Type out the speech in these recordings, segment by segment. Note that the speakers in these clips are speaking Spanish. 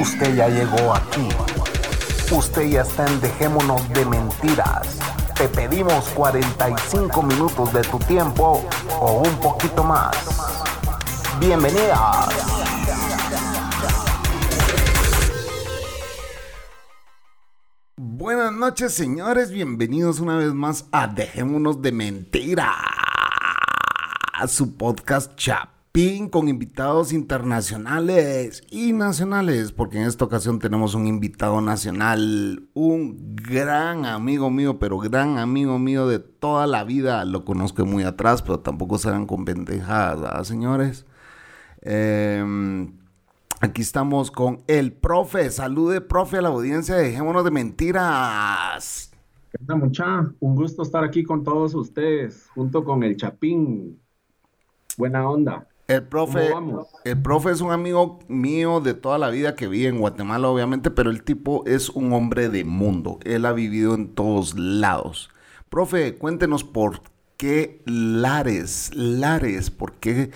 Usted ya llegó aquí. Usted ya está en Dejémonos de Mentiras. Te pedimos 45 minutos de tu tiempo o un poquito más. Bienvenidas. Buenas noches, señores. Bienvenidos una vez más a Dejémonos de Mentira. A su podcast Chapín con invitados internacionales y nacionales, porque en esta ocasión tenemos un invitado nacional, un gran amigo mío, pero gran amigo mío de toda la vida. Lo conozco muy atrás, pero tampoco serán con pendejadas, ¿verdad, señores. Eh, Aquí estamos con el profe. Salude, profe, a la audiencia. Dejémonos de mentiras. ¿Qué mucha? Un gusto estar aquí con todos ustedes, junto con el Chapín. Buena onda. El profe, el profe es un amigo mío de toda la vida que vive en Guatemala, obviamente, pero el tipo es un hombre de mundo. Él ha vivido en todos lados. Profe, cuéntenos por qué Lares, Lares, por qué,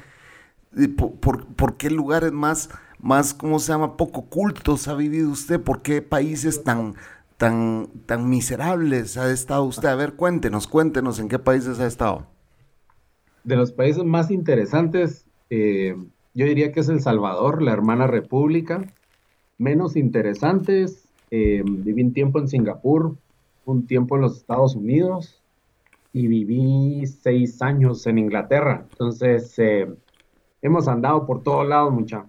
por, por- por qué lugares más, más, ¿cómo se llama? Poco cultos ha vivido usted, por qué países tan, tan, tan miserables ha estado usted. A ver, cuéntenos, cuéntenos en qué países ha estado. De los países más interesantes, eh, yo diría que es El Salvador, la hermana república. Menos interesantes, eh, viví un tiempo en Singapur, un tiempo en los Estados Unidos y viví seis años en Inglaterra. Entonces, eh, hemos andado por todos lados, mucha.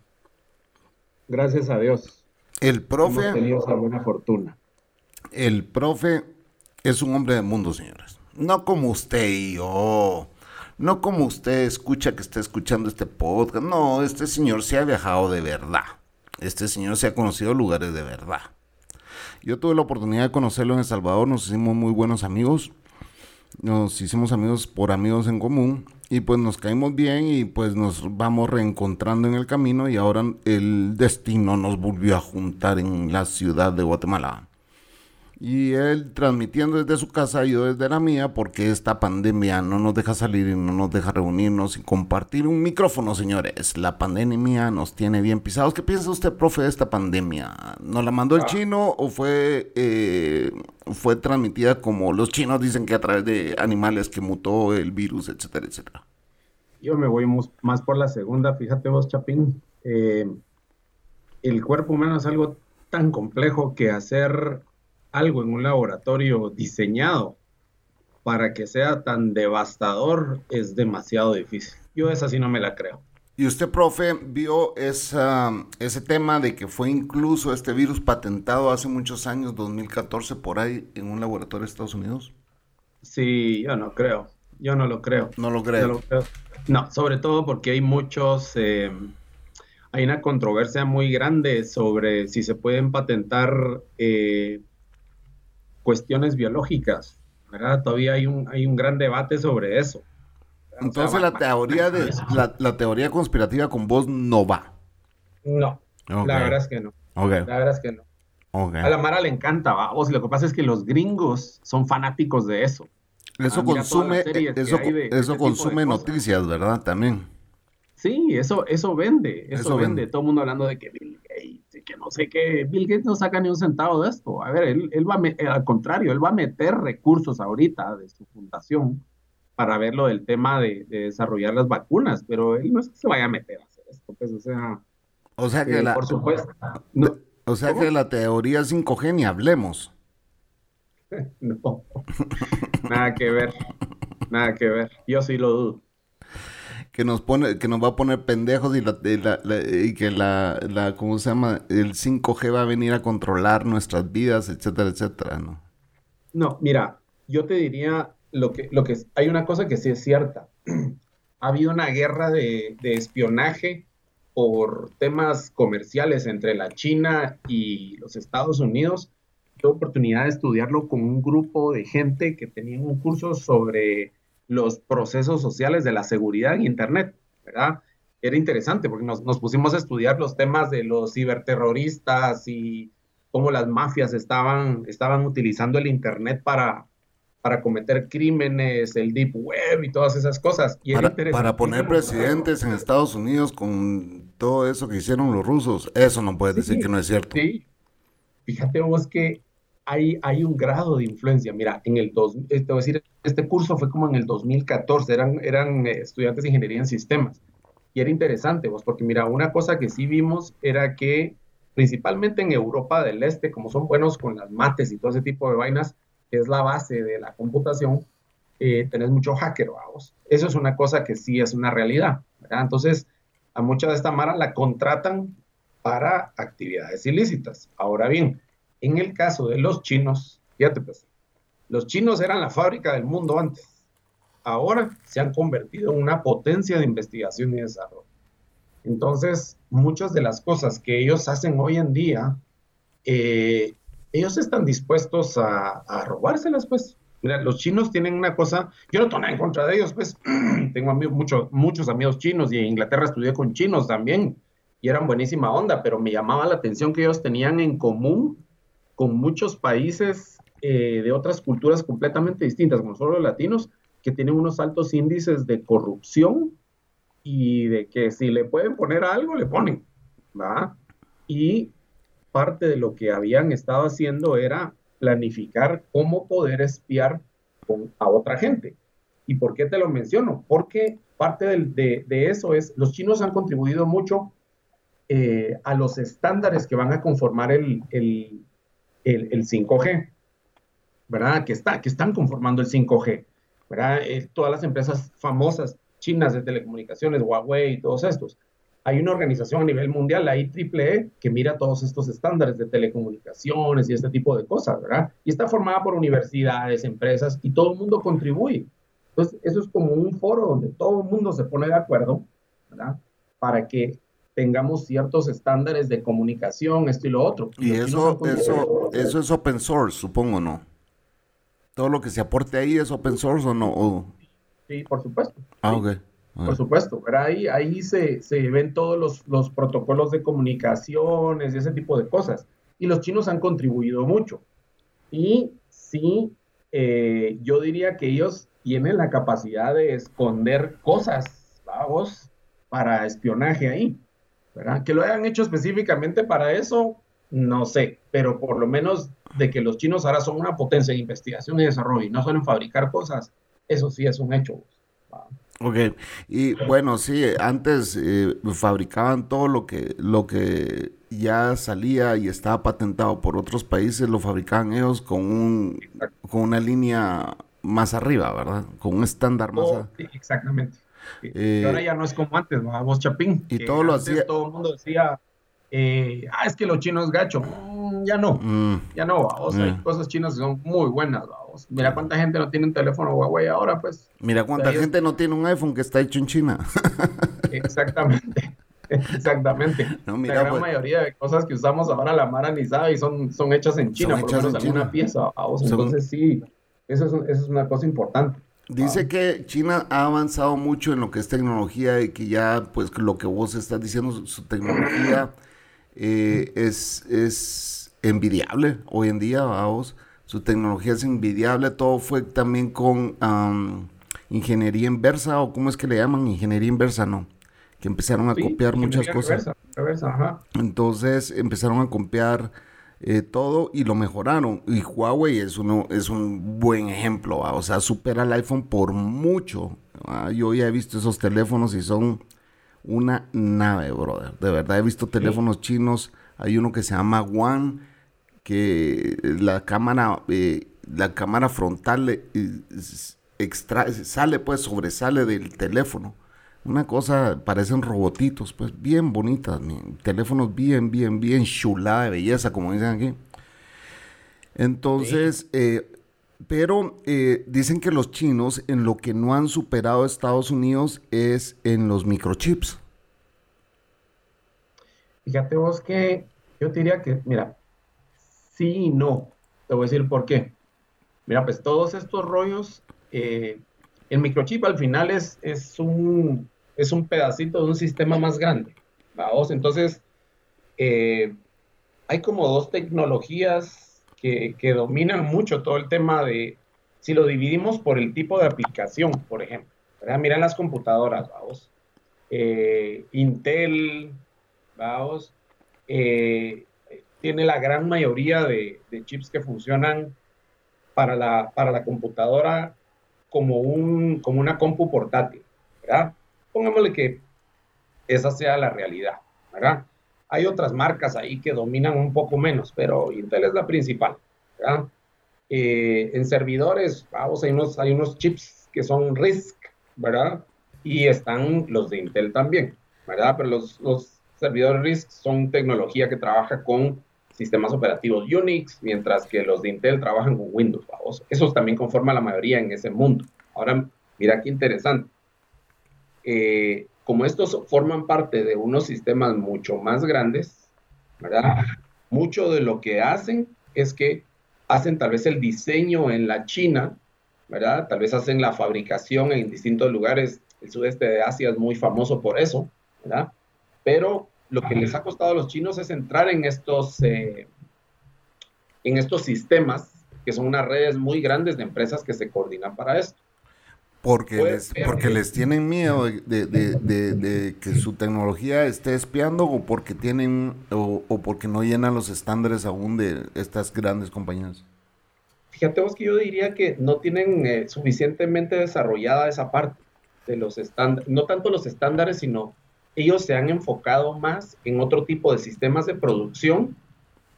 Gracias a Dios. El Hemos profe... tenido esa buena fortuna. El profe es un hombre del mundo, señores. No como usted y yo. No como usted escucha que está escuchando este podcast. No, este señor se ha viajado de verdad. Este señor se ha conocido lugares de verdad. Yo tuve la oportunidad de conocerlo en El Salvador. Nos hicimos muy buenos amigos. Nos hicimos amigos por amigos en común. Y pues nos caímos bien y pues nos vamos reencontrando en el camino. Y ahora el destino nos volvió a juntar en la ciudad de Guatemala. Y él transmitiendo desde su casa y yo desde la mía, porque esta pandemia no nos deja salir y no nos deja reunirnos y compartir un micrófono, señores. La pandemia nos tiene bien pisados. ¿Qué piensa usted, profe, de esta pandemia? ¿Nos la mandó el chino o fue, eh, fue transmitida como los chinos dicen que a través de animales que mutó el virus, etcétera, etcétera? Yo me voy más por la segunda, fíjate vos, Chapín. Eh, el cuerpo humano es algo tan complejo que hacer algo en un laboratorio diseñado para que sea tan devastador es demasiado difícil. Yo esa sí no me la creo. Y usted, profe, vio esa, ese tema de que fue incluso este virus patentado hace muchos años, 2014, por ahí, en un laboratorio de Estados Unidos. Sí, yo no creo. Yo no lo creo. No lo creo. No, sobre todo porque hay muchos, eh, hay una controversia muy grande sobre si se pueden patentar eh, cuestiones biológicas, ¿verdad? Todavía hay un, hay un gran debate sobre eso. Entonces O sea, la va- teoría de la, la teoría conspirativa con vos no va. No, la verdad es que no. La verdad es que no. A la Mara le encanta, vamos. Lo que pasa es que los gringos son fanáticos de eso. Eso Ah, consume, eso, de- de consume noticias, ¿verdad? También. Sí, eso, eso vende, eso, Eso vende. vende. Todo el mundo hablando de que que no sé qué. Bill Gates no saca ni un centavo de esto. A ver, él, él va a eh, al contrario, él va a meter recursos ahorita de su fundación para ver lo del tema de, de desarrollar las vacunas, pero él no es que se vaya a meter a hacer esto, pues, o sea, O sea que eh, la, por supuesto. No, o sea ¿Cómo? que la teoría 5G ni hablemos. no. Nada que ver, nada que ver. Yo sí lo dudo. Que nos pone, que nos va a poner pendejos y, la, y que la, la, ¿cómo se llama? El 5G va a venir a controlar nuestras vidas, etcétera, etcétera, ¿no? No, mira, yo te diría lo que, lo que hay una cosa que sí es cierta. Ha habido una guerra de, de espionaje por temas comerciales entre la China y los Estados Unidos. Tuve oportunidad de estudiarlo con un grupo de gente que tenía un curso sobre los procesos sociales de la seguridad en Internet, ¿verdad? Era interesante porque nos, nos pusimos a estudiar los temas de los ciberterroristas y cómo las mafias estaban, estaban utilizando el Internet para, para cometer crímenes, el Deep Web y todas esas cosas. Y Para, para poner presidentes en Estados Unidos con todo eso que hicieron los rusos, eso no puedes decir que no es cierto. Sí, fíjate vos que hay, hay un grado de influencia. Mira, en el dos, eh, te voy a decir, este curso fue como en el 2014, eran, eran eh, estudiantes de ingeniería en sistemas. Y era interesante, vos, porque mira, una cosa que sí vimos era que principalmente en Europa del Este, como son buenos con las mates y todo ese tipo de vainas, que es la base de la computación, eh, tenés mucho hacker, vamos. Eso es una cosa que sí es una realidad, ¿verdad? Entonces, a mucha de esta mara la contratan para actividades ilícitas. Ahora bien, en el caso de los chinos, fíjate pues, los chinos eran la fábrica del mundo antes. Ahora se han convertido en una potencia de investigación y desarrollo. Entonces, muchas de las cosas que ellos hacen hoy en día, eh, ellos están dispuestos a, a robárselas, pues. Mira, los chinos tienen una cosa, yo no tengo nada en contra de ellos, pues tengo amigos, muchos, muchos amigos chinos y en Inglaterra estudié con chinos también y eran buenísima onda, pero me llamaba la atención que ellos tenían en común con muchos países eh, de otras culturas completamente distintas, como solo los latinos, que tienen unos altos índices de corrupción y de que si le pueden poner algo, le ponen, ¿va? Y parte de lo que habían estado haciendo era planificar cómo poder espiar a otra gente. ¿Y por qué te lo menciono? Porque parte de, eso es, los chinos han contribuido mucho eh, a los estándares que van a conformar el, el, 5G, ¿verdad? Que, está, que están conformando el 5G, ¿verdad? Eh, todas las empresas famosas chinas de telecomunicaciones, Huawei y todos estos, hay una organización a nivel mundial, la IEEE, que mira todos estos estándares de telecomunicaciones y este tipo de cosas, ¿verdad? Y está formada por universidades, empresas y todo el mundo contribuye. Entonces, eso es como un foro donde todo el mundo se pone de acuerdo, ¿verdad? Para que tengamos ciertos estándares de comunicación, esto y lo otro. Y, eso, eso, eso es open source, supongo, ¿no? Todo lo que se aporte ahí es open source o no? Sí, por supuesto. Ah, ok. Por supuesto, ahí, ahí se, ven todos los, protocolos de comunicaciones y ese tipo de cosas. Y los chinos han contribuido mucho. Y sí, eh, yo diría que ellos tienen la capacidad de esconder cosas, vamos, para espionaje ahí. ¿Verdad? Que lo hayan hecho específicamente para eso, no sé, pero por lo menos de que los chinos ahora son una potencia de investigación y desarrollo y no suelen fabricar cosas, eso sí es un hecho. Ok, y bueno, sí, antes eh, fabricaban todo lo que, lo que ya salía y estaba patentado por otros países, lo fabricaban ellos con, un, con una línea más arriba, ¿verdad? Con un estándar más oh, exactamente. Eh, ahora ya no es como antes, vamos, Chapín. Y todo lo hacía. Todo el mundo decía, eh, ah, es que los chinos gacho. Mm, ya no, mm. ya no, vamos, hay mm. cosas chinas que son muy buenas, vamos. Mira cuánta gente no tiene un teléfono Huawei ahora, pues. Mira cuánta gente no tiene un iPhone que está hecho en China. Exactamente. Exactamente. la gran pues. mayoría de cosas que usamos ahora la Mara ni sabe y son, son hechas en China, por lo menos alguna pieza. Entonces sí, eso es, es una cosa importante. Dice que China ha avanzado mucho en lo que es tecnología y que ya, pues, lo que vos estás diciendo, su tecnología eh, es, es envidiable hoy en día, vamos su tecnología es envidiable, todo fue también con ingeniería inversa, o cómo es que le llaman, ingeniería inversa, ¿no? Que empezaron a copiar muchas cosas. Entonces empezaron a copiar eh, todo y lo mejoraron. Y Huawei es, uno, es un buen ejemplo, o sea, supera al iPhone por mucho. Yo ya he visto esos teléfonos y son una nave, brother. De verdad, he visto teléfonos chinos. Hay uno que se llama One que la cámara, eh, la cámara frontal eh, extra, sale, pues sobresale del teléfono. Una cosa, parecen robotitos, pues bien bonitas, teléfonos bien, bien, bien chulada de belleza, como dicen aquí. Entonces, eh, pero dicen que los chinos en lo que no han superado a Estados Unidos es en los microchips. Fíjate vos que yo diría que, mira, sí y no. Te voy a decir por qué. Mira, pues todos estos rollos, eh, el microchip al final es, es, un, es un pedacito de un sistema más grande. ¿vamos? Entonces, eh, hay como dos tecnologías que, que, dominan mucho todo el tema de, si lo dividimos por el tipo de aplicación, por ejemplo. ¿verdad? Las computadoras, vamos. Eh, Intel, vamos, eh, tiene la gran mayoría de, chips que funcionan para la, para la computadora como, un, como una compu portátil, ¿verdad? Pongámosle que esa sea la realidad, ¿verdad? Hay otras marcas ahí que dominan un poco menos, pero Intel es la principal. Eh, en servidores, vamos, hay unos, chips que son RISC, ¿verdad? Y están los de Intel también, ¿verdad? Pero los, los servidores RISC son tecnología que trabaja con sistemas operativos Unix, mientras que los de Intel trabajan con Windows, vamos. Esos también conforman la mayoría en ese mundo. Ahora, mira qué interesante. Eh, como estos forman parte de unos sistemas mucho más grandes, ¿verdad? Mucho de lo que hacen es que hacen tal vez el diseño en la China, ¿verdad? Tal vez hacen la fabricación en distintos lugares. El sudeste de Asia es muy famoso por eso, ¿verdad? Pero lo que les ha costado a los chinos es entrar en estos, eh, en estos sistemas, que son unas redes muy grandes de empresas que se coordinan para esto. Porque les, porque les tienen miedo de, que su tecnología esté espiando o porque tienen o, porque no llenan los estándares aún de estas grandes compañías. Fíjate vos que yo diría que no tienen eh, suficientemente desarrollada esa parte de los estándares, no tanto los estándares, sino ellos se han enfocado más en otro tipo de sistemas de producción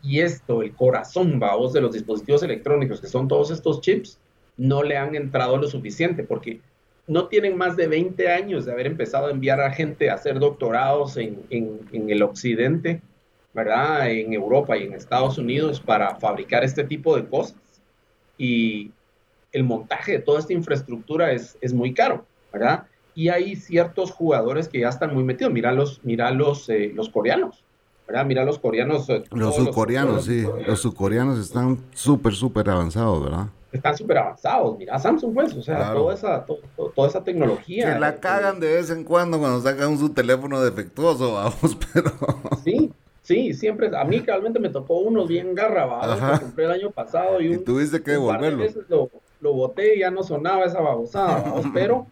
y esto, el corazón, vamos, de los dispositivos electrónicos, que son todos estos chips, no le han entrado lo suficiente, porque no tienen más de 20 años de haber empezado a enviar a gente a hacer doctorados en, el occidente, ¿verdad? En Europa y en Estados Unidos para fabricar este tipo de cosas. Y el montaje de toda esta infraestructura es, es muy caro, ¿verdad? Y hay ciertos jugadores que ya están muy metidos. Mira los, mira los, eh, los coreanos, ¿verdad? Mira los coreanos. Eh, los subcoreanos, sí. Los subcoreanos están súper, súper avanzados, ¿verdad? Están súper avanzados. Mira, Samsung, pues, o sea, toda, esa, toda esa tecnología. Que la eh, cagan de vez en cuando cuando sacan su teléfono defectuoso, vamos, pero. Sí, sí, siempre. A mí, realmente me tocó uno bien garrabado. Lo compré el año pasado y, un, tuviste que devolverlo. lo, lo boté y ya no sonaba esa babosada, vamos, pero,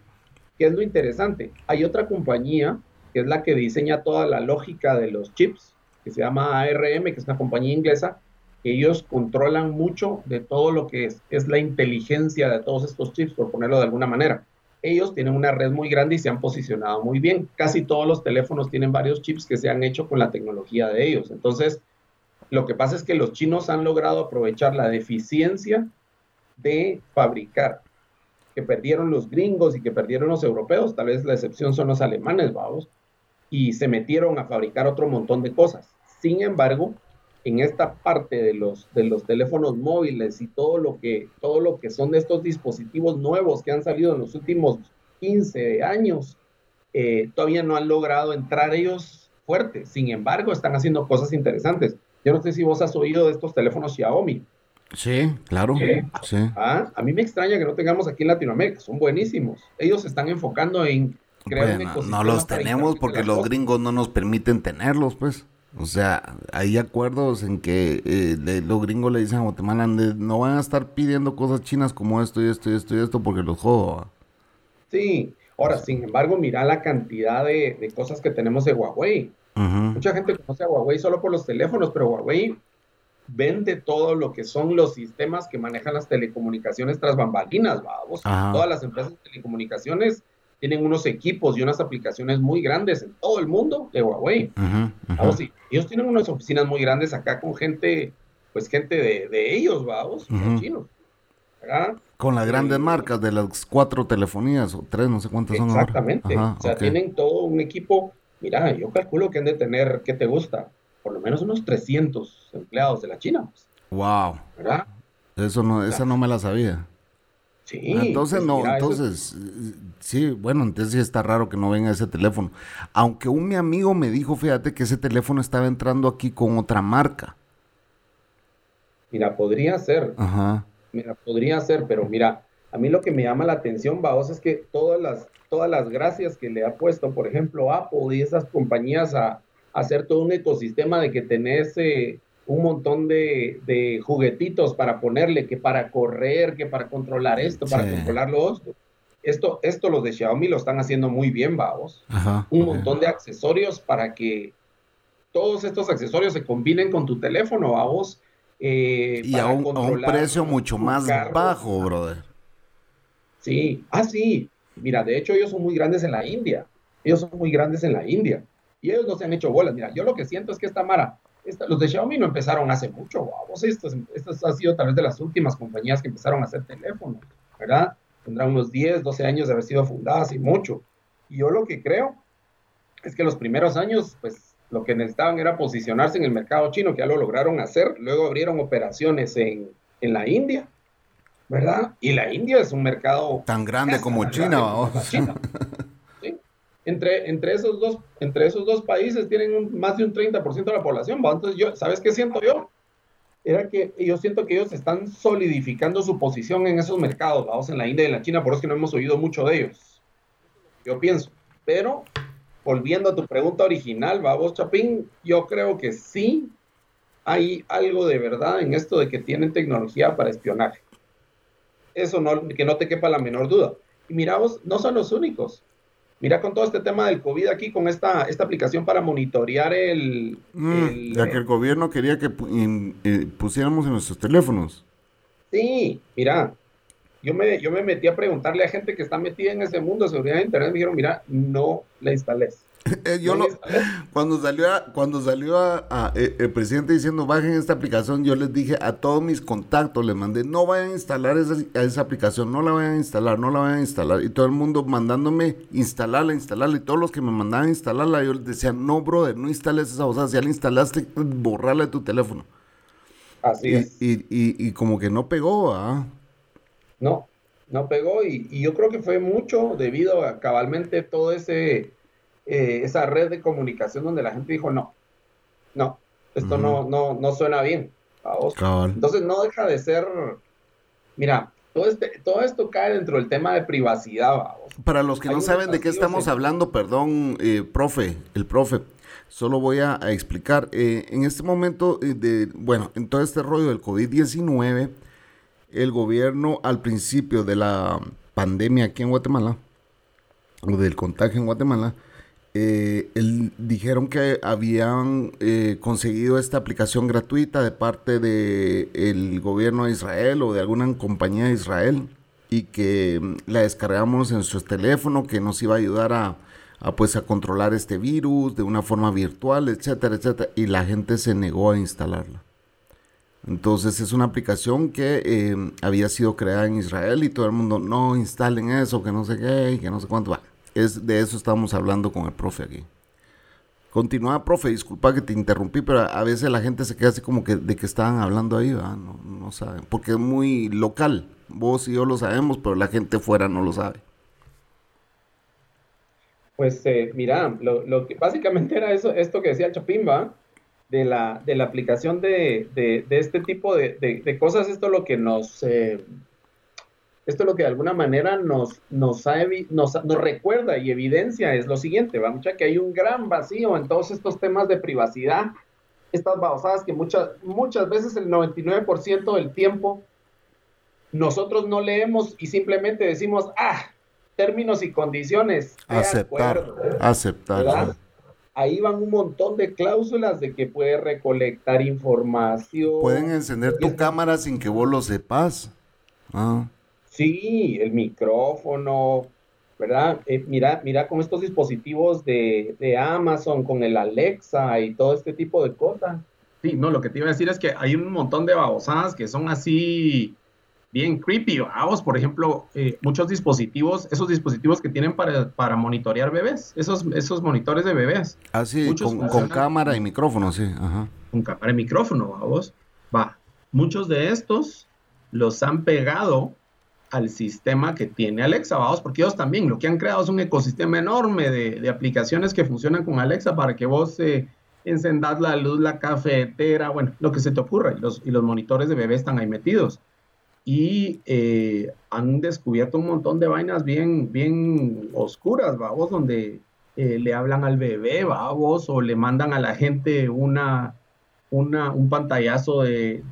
¿qué es lo interesante? Hay otra compañía que es la que diseña toda la lógica de los chips, que se llama ARM, que es una compañía inglesa, ellos controlan mucho de todo lo que es, la inteligencia de todos estos chips, por ponerlo de alguna manera. Ellos tienen una red muy grande y se han posicionado muy bien. Casi todos los teléfonos tienen varios chips que se han hecho con la tecnología de ellos. Entonces, lo que pasa es que los chinos han logrado aprovechar la deficiencia de fabricar que perdieron los gringos y que perdieron los europeos, tal vez la excepción son los alemanes, vamos, y se metieron a fabricar otro montón de cosas. Sin embargo, en esta parte de los, de los teléfonos móviles y todo lo, que, todo lo que son de estos dispositivos nuevos que han salido en los últimos 15 años, eh, todavía no han logrado entrar ellos fuertes. Sin embargo, están haciendo cosas interesantes. Yo no sé si vos has oído de estos teléfonos Xiaomi. Sí, claro. sí. Ah, a mí me extraña que no tengamos aquí en Latinoamérica. Son buenísimos. Ellos se están enfocando en crear un ecosistema. No los tenemos porque los gringos no nos permiten tenerlos, pues. O sea, hay acuerdos en que eh, los gringos le dicen a Guatemala, no van a estar pidiendo cosas chinas como esto y esto y esto y esto porque los jodo. Sí, ahora, sin embargo, mira la cantidad de, cosas que tenemos de Huawei. Mucha gente conoce a Huawei solo por los teléfonos, pero Huawei vende todo lo que son los sistemas que manejan las telecomunicaciones tras bambalinas, vamos. Todas las empresas de telecomunicaciones tienen unos equipos y unas aplicaciones muy grandes en todo el mundo de Huawei. ellos tienen unas oficinas muy grandes acá con gente, pues gente de, ellos, vamos, los chinos. Con las grandes marcas de las cuatro telefonías o tres, no sé cuántas son Exactamente. o sea, tienen todo un equipo. Mira, yo calculo que han de tener, ¿qué te gusta? Por lo menos unos 300 empleados de la China. Wow. ¿Verdad? Eso no, esa no me la sabía. Sí. Entonces, pues no, entonces, sí, bueno, entonces sí está raro que no venga ese teléfono. Aunque un mi amigo me dijo, fíjate que ese teléfono estaba entrando aquí con otra marca. Mira, podría ser. Ajá. Mira, podría ser, pero mira, a mí lo que me llama la atención, Baos, es que todas las, todas las gracias que le ha puesto, por ejemplo, Apple y esas compañías a, a hacer todo un ecosistema de que tenés eh, un montón de, juguetitos para ponerle, que para correr, que para controlar esto, para controlar lo otro. Esto, esto los de Xiaomi lo están haciendo muy bien, vamos. un montón de accesorios para que todos estos accesorios se combinen con tu teléfono, vamos. Eh, y a un, precio mucho más bajo, brother. Sí, ah, sí. Mira, de hecho ellos son muy grandes en la India. Ellos son muy grandes en la India. Y ellos no se han hecho bolas. Mira, yo lo que siento es que esta Mara, los de Xiaomi no empezaron hace mucho, vamos. Estos, estos ha sido tal vez de las últimas compañías que empezaron a hacer teléfonos, ¿verdad? Tendrán unos 10, 12 años de haber sido fundadas y mucho. Y yo lo que creo es que los primeros años, pues lo que necesitaban era posicionarse en el mercado chino, que ya lo lograron hacer. Luego abrieron operaciones en, en la India, ¿verdad? Y la India es un mercado... Tan grande como China, vamos. Entre, entre, esos dos, entre esos dos países tienen más de un 30% de la población. Entonces, yo, ¿sabes qué siento yo? Era que yo siento que ellos están solidificando su posición en esos mercados, vamos, en la India y en la China, por eso no hemos oído mucho de ellos. Yo pienso. Pero, volviendo a tu pregunta original, vamos, Chapín, yo creo que sí hay algo de verdad en esto de que tienen tecnología para espionaje. Eso no, que no te quepa la menor duda. Y miramos, no son los únicos. Mira con todo este tema del COVID aquí, con esta, esta aplicación para monitorear el... Mm, ya que el gobierno quería que eh, pusiéramos en nuestros teléfonos. Sí, mira, yo me, yo me metí a preguntarle a gente que está metida en ese mundo de seguridad de Internet, me dijeron, mira, no la instales. Eh, yo no, cuando salió cuando salió a, eh, el presidente diciendo bajen esta aplicación, yo les dije a todos mis contactos, les mandé, no vayan a instalar esa, esa aplicación, no la vayan a instalar, no la vayan a instalar. Y todo el mundo mandándome instalarla, instalarla. Y todos los que me mandaban instalarla, yo les decía, no, brother, no instales esa cosa. Si ya la instalaste, borrarla de tu teléfono. Así y, es. Y, y, como que no pegó, ¿ah? No, no pegó. Y, y yo creo que fue mucho debido a cabalmente todo ese eh, esa red de comunicación donde la gente dijo, no, no, esto no, no, no suena bien. Entonces no deja de ser, mira, todo, este, todo esto cae dentro del tema de privacidad. Para los que no saben de qué estamos hablando, perdón, eh, profe, el profe, solo voy a, explicar. Eh, en este momento, de, bueno, en todo este rollo del COVID-19, el gobierno al principio de la pandemia aquí en Guatemala, o del contagio en Guatemala, eh, dijeron que habían eh, conseguido esta aplicación gratuita de parte del gobierno de Israel o de alguna compañía de Israel y que mm, la descargamos en su teléfono que nos iba a ayudar a, pues a controlar este virus de una forma virtual, etcétera, etcétera, y la gente se negó a instalarla. Entonces es una aplicación que eh, había sido creada en Israel y todo el mundo no instalen eso, que no sé qué, y que no sé cuánto va. Es, de eso estamos hablando con el profe aquí. Continúa, profe, disculpa que te interrumpí, pero a veces la gente se queda así como que de que estaban hablando ahí, no, no saben, porque es muy local. Vos y yo lo sabemos, pero la gente fuera no lo sabe. Pues eh, mira, lo, que básicamente era eso, esto que decía Chapimba, de la, de la aplicación de, este tipo de, cosas, esto es lo que nos, eh, esto lo que de alguna manera nos, nos, nos, recuerda y evidencia es lo siguiente, va mucha que hay un gran vacío en todos estos temas de privacidad, estas babosadas que muchas, muchas veces el 99% del tiempo nosotros no leemos y simplemente decimos, ah, términos y condiciones. Aceptar, aceptar. Ahí van un montón de cláusulas de que puede recolectar información. Pueden encender tu cámara sin que vos lo sepas. Ah. Sí, el micrófono, ¿verdad? Eh, mira, mira con estos dispositivos de, Amazon, con el Alexa y todo este tipo de cosas. Sí, no, lo que te iba a decir es que hay un montón de babosadas que son así bien creepy. Vamos, por ejemplo, eh, muchos dispositivos, esos dispositivos que tienen para, para monitorear bebés, esos, esos monitores de bebés. Ah, sí, con, cámara y micrófono, sí. Ajá. Con cámara y micrófono, vamos. Va, muchos de estos los han pegado al sistema que tiene Alexa, vamos, porque ellos también lo que han creado es un ecosistema enorme de, aplicaciones que funcionan con Alexa para que vos eh, encendas la luz, la cafetera, bueno, lo que se te ocurra, y los, los monitores de bebé están ahí metidos. Y eh, han descubierto un montón de vainas bien, bien oscuras, vamos, donde eh, le hablan al bebé, vamos, o le mandan a la gente una, un pantallazo de,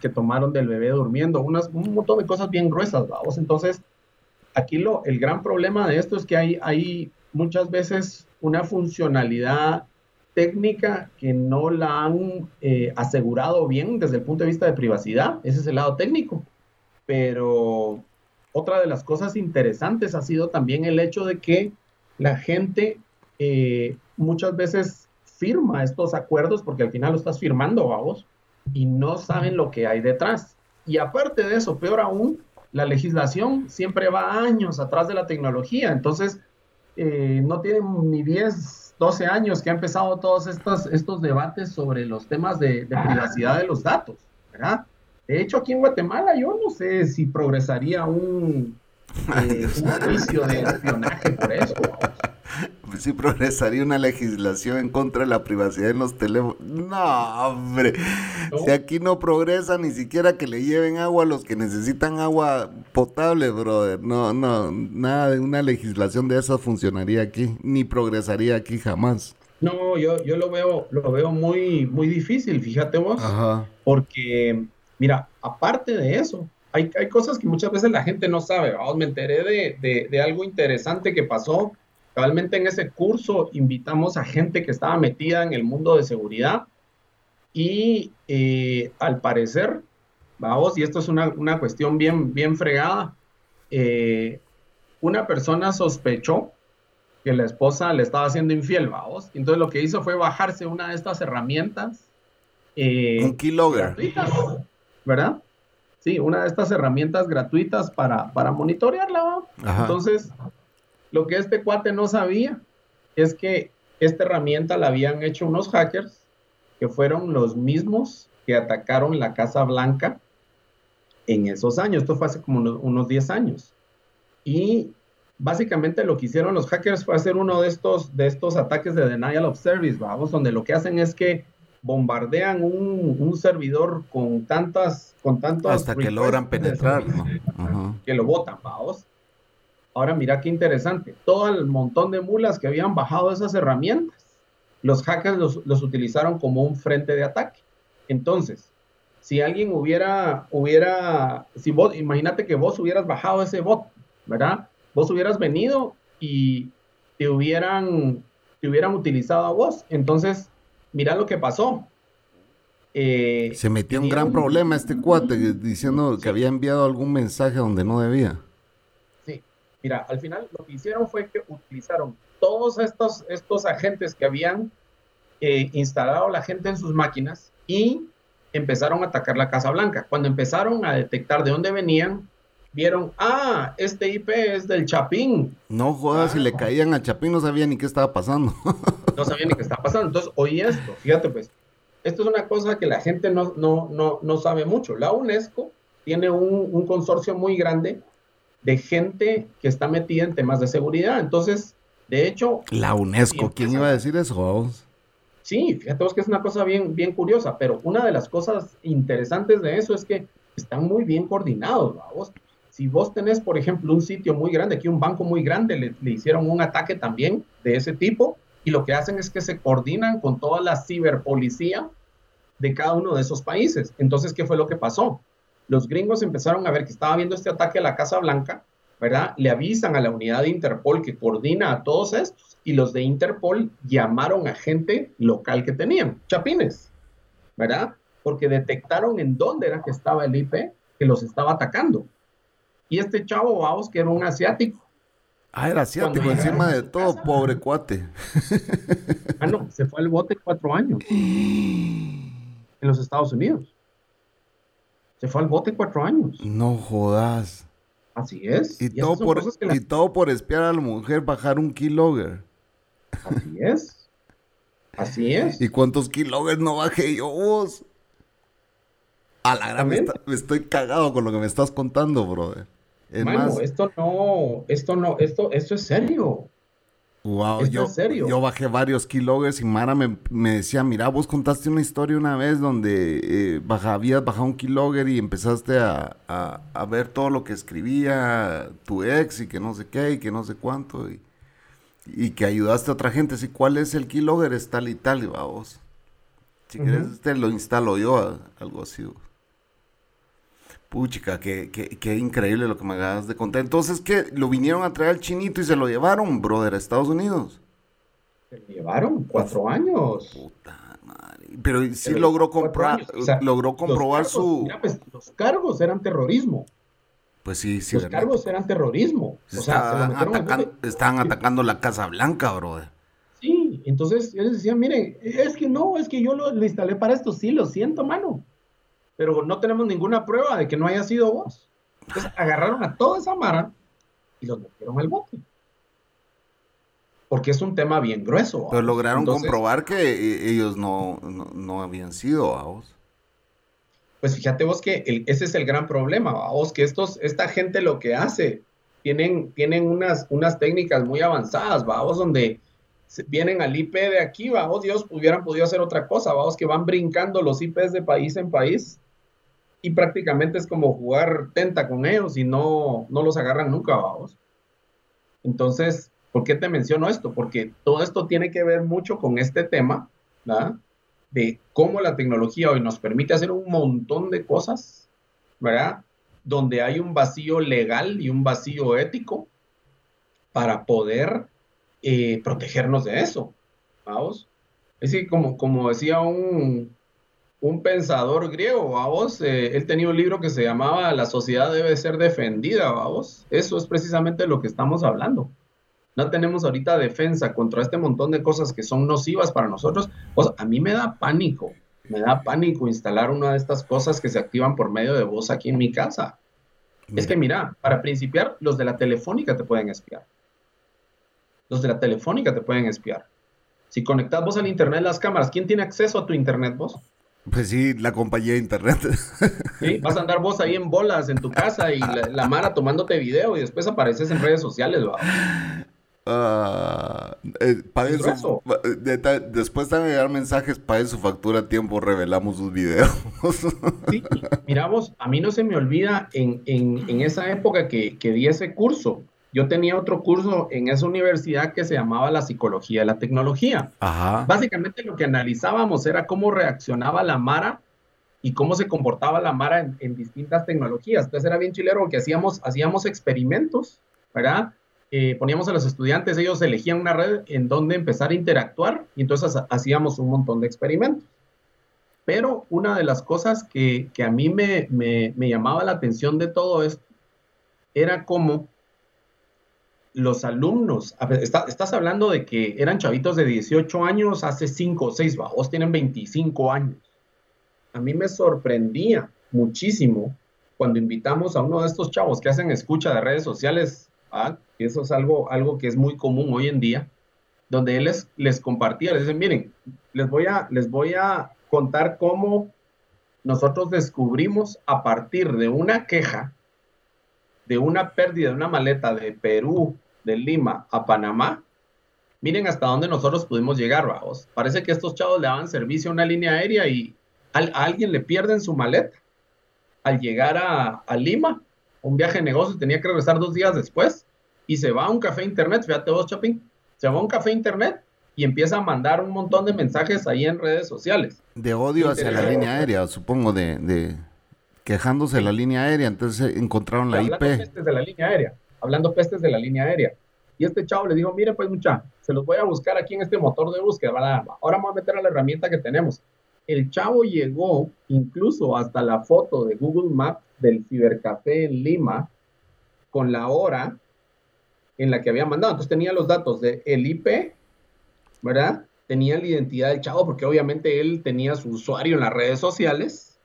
que tomaron del bebé durmiendo, unas, un montón de cosas bien gruesas, vamos. Entonces, aquí lo, el gran problema de esto es que hay, hay muchas veces una funcionalidad técnica que no la han eh, asegurado bien desde el punto de vista de privacidad. Ese es el lado técnico. Pero otra de las cosas interesantes ha sido también el hecho de que la gente eh, muchas veces firma estos acuerdos porque al final lo estás firmando a vos y no saben lo que hay detrás. Y aparte de eso, peor aún, la legislación siempre va años atrás de la tecnología. Entonces, eh, no tienen ni 10, 12 años que ha empezado todos estos, estos debates sobre los temas de, privacidad de los datos, ¿verdad? De hecho, aquí en Guatemala yo no sé si progresaría un, eh, un juicio de espionaje por eso si progresaría una legislación en contra de la privacidad en los teléfonos. No, hombre. Si aquí no progresa ni siquiera que le lleven agua a los que necesitan agua potable, brother. No, no, nada de una legislación de esas funcionaría aquí, ni progresaría aquí jamás. No, yo, yo lo veo, lo veo muy, muy difícil, fíjate vos. Porque, mira, aparte de eso, hay, hay, cosas que muchas veces la gente no sabe. Vamos, me enteré de, de, de algo interesante que pasó Realmente en ese curso invitamos a gente que estaba metida en el mundo de seguridad y eh, al parecer, vamos, y esto es una, una cuestión bien, bien fregada, eh, una persona sospechó que la esposa le estaba haciendo infiel, vamos. Entonces lo que hizo fue bajarse una de estas herramientas. Eh, Un keylogger. Gratuitas, ¿verdad? Sí, una de estas herramientas gratuitas para, para monitorearla. Entonces, lo que este cuate no sabía es que esta herramienta la habían hecho unos hackers que fueron los mismos que atacaron la Casa Blanca en esos años. Esto fue hace como unos, 10 años. Y básicamente lo que hicieron los hackers fue hacer uno de estos, de estos ataques de denial of service, vamos, donde lo que hacen es que bombardean un, servidor con tantas, con tantos hasta que logran penetrar, que lo botan, vamos. Ahora mira qué interesante, todo el montón de mulas que habían bajado esas herramientas, los hackers los, utilizaron como un frente de ataque. Entonces, si alguien hubiera, hubiera, si vos, imagínate que vos hubieras bajado ese bot, ¿verdad? Vos hubieras venido y te hubieran, te hubieran utilizado a vos. Entonces, mira lo que pasó. Eh, Se metió un gran problema este cuate diciendo que había enviado algún mensaje donde no debía. Mira, al final lo que hicieron fue que utilizaron todos estos, estos agentes que habían eh, instalado la gente en sus máquinas y empezaron a atacar la Casa Blanca. Cuando empezaron a detectar de dónde venían, vieron, ah, este IP es del Chapín. No jodas, si le ah. caían al Chapín no sabían ni qué estaba pasando. no sabían ni qué estaba pasando. Entonces, oí esto, fíjate pues, esto es una cosa que la gente no, no, no, no sabe mucho. La UNESCO tiene un, un consorcio muy grande de gente que está metida en temas de seguridad. Entonces, de hecho... La UNESCO, ¿quién iba a decir eso? Sí, fíjate vos que es una cosa bien, bien curiosa, pero una de las cosas interesantes de eso es que están muy bien coordinados, vos. Si vos tenés, por ejemplo, un sitio muy grande, aquí un banco muy grande, le, le hicieron un ataque también de ese tipo, y lo que hacen es que se coordinan con toda la ciberpolicía de cada uno de esos países. Entonces, ¿qué fue lo que pasó? Los gringos empezaron a ver que estaba habiendo este ataque a la Casa Blanca, ¿verdad? Le avisan a la unidad de Interpol que coordina a todos estos y los de Interpol llamaron a gente local que tenían, chapines, ¿verdad? Porque detectaron en dónde era que estaba el IP que los estaba atacando. Y este chavo, vamos, que era un asiático. Ah, era asiático, encima de todo, pobre cuate. Ah, no, se fue al bote cuatro años en los Estados Unidos. Se fue al bote cuatro años. No jodas. Así es. Y, todo, por, y todo por espiar a la mujer bajar un keylogger. Así es. Así es. ¿Y cuántos keyloggers no bajé yo vos? A la gran me, estoy cagado con lo que me estás contando, brother. Es esto no, esto no, esto, esto es serio. Wow, yo, yo bajé varios kilogramas y Mara me, decía, mira, vos contaste una historia una vez donde eh, habías bajado un kilogram y empezaste a, ver todo lo que escribía tu ex y que no sé qué y que no sé cuánto y, que ayudaste a otra gente. Así, ¿cuál es el kilogram? Es tal y tal, y vos. Si quieres, te lo instalo yo, algo así. Puchica, qué, qué, increíble lo que me acabas de contar. Entonces, ¿qué? ¿Lo vinieron a traer al chinito y se lo llevaron, brother, a Estados Unidos? Se lo llevaron cuatro años. Puta madre. Pero sí logró comprar, logró comprobar su. Mira, pues los cargos eran terrorismo. Pues sí, sí. Los cargos eran terrorismo. O sea, estaban atacando la Casa Blanca, brother. Sí, entonces ellos decían, miren, es que no, es que yo lo, instalé para esto, sí, lo siento, mano. Pero no tenemos ninguna prueba de que no haya sido vos. Entonces agarraron a toda esa mara y los metieron al bote. Porque es un tema bien grueso. Pero lograron comprobar que eh, ellos no, no, habían sido a vos. Pues fíjate vos que ese es el gran problema, vos, que estos, esta gente lo que hace, tienen, tienen unas, unas técnicas muy avanzadas, vos, donde vienen al IP de aquí, vamos, Dios, hubieran podido hacer otra cosa, vamos, que van brincando los IPs de país en país y prácticamente es como jugar tenta con ellos y no, no los agarran nunca, vamos. Entonces, ¿por qué te menciono esto? Porque todo esto tiene que ver mucho con este tema, ¿verdad? De cómo la tecnología hoy nos permite hacer un montón de cosas, ¿verdad? Donde hay un vacío legal y un vacío ético para poder eh, protegernos de eso. Vamos. Es decir, como, como decía un, un pensador griego, vamos, eh, él tenía un libro que se llamaba La sociedad debe ser defendida, vamos. Eso es precisamente lo que estamos hablando. No tenemos ahorita defensa contra este montón de cosas que son nocivas para nosotros. A mí me da pánico, me da pánico instalar una de estas cosas que se activan por medio de voz aquí en mi casa. Es que mira, para principiar, los de la telefónica te pueden espiar los de la telefónica te pueden espiar. Si conectas vos al internet las cámaras, ¿quién tiene acceso a tu internet vos? Pues sí, la compañía de internet. Sí, vas a andar vos ahí en bolas en tu casa y la, Mara tomándote video y después apareces en redes sociales, ¿va? Uh, eh, después de llegar mensajes, pague su factura a tiempo, revelamos sus videos. sí, mira vos, a mí no se me olvida en, en, esa época que, que di ese curso, yo tenía otro curso en esa universidad que se llamaba la psicología de la tecnología. Básicamente lo que analizábamos era cómo reaccionaba la Mara y cómo se comportaba la Mara en, distintas tecnologías. Entonces era bien chilero porque hacíamos, hacíamos experimentos, ¿verdad? Eh, poníamos a los estudiantes, ellos elegían una red en donde empezar a interactuar y entonces hacíamos un montón de experimentos. Pero una de las cosas que, a mí me, me llamaba la atención de todo esto era cómo los alumnos, estás hablando de que eran chavitos de 18 años hace 5 o 6, vos tienen 25 años. A mí me sorprendía muchísimo cuando invitamos a uno de estos chavos que hacen escucha de redes sociales, ¿ah? eso es algo, algo que es muy común hoy en día, donde él les, les compartía, les dice, miren, les voy, a, les voy a contar cómo nosotros descubrimos a partir de una queja, de una pérdida de una maleta de Perú de Lima a Panamá, miren hasta dónde nosotros pudimos llegar, vamos. Parece que estos chavos le daban servicio a una línea aérea y a, alguien le pierden su maleta. Al llegar a, Lima, un viaje de negocio, tenía que regresar dos días después y se va a un café internet, fíjate vos, Chapín, se va a un café internet y empieza a mandar un montón de mensajes ahí en redes sociales. De odio hacia la línea aérea, supongo, de, de quejándose de la línea aérea, entonces encontraron la IP. De la línea aérea hablando pestes de la línea aérea. Y este chavo le dijo, mire pues mucha, se los voy a buscar aquí en este motor de búsqueda, ahora vamos a meter a la herramienta que tenemos. El chavo llegó incluso hasta la foto de Google Maps del cibercafé en Lima con la hora en la que había mandado. Entonces tenía los datos del el IP, ¿verdad? Tenía la identidad del chavo porque obviamente él tenía su usuario en las redes sociales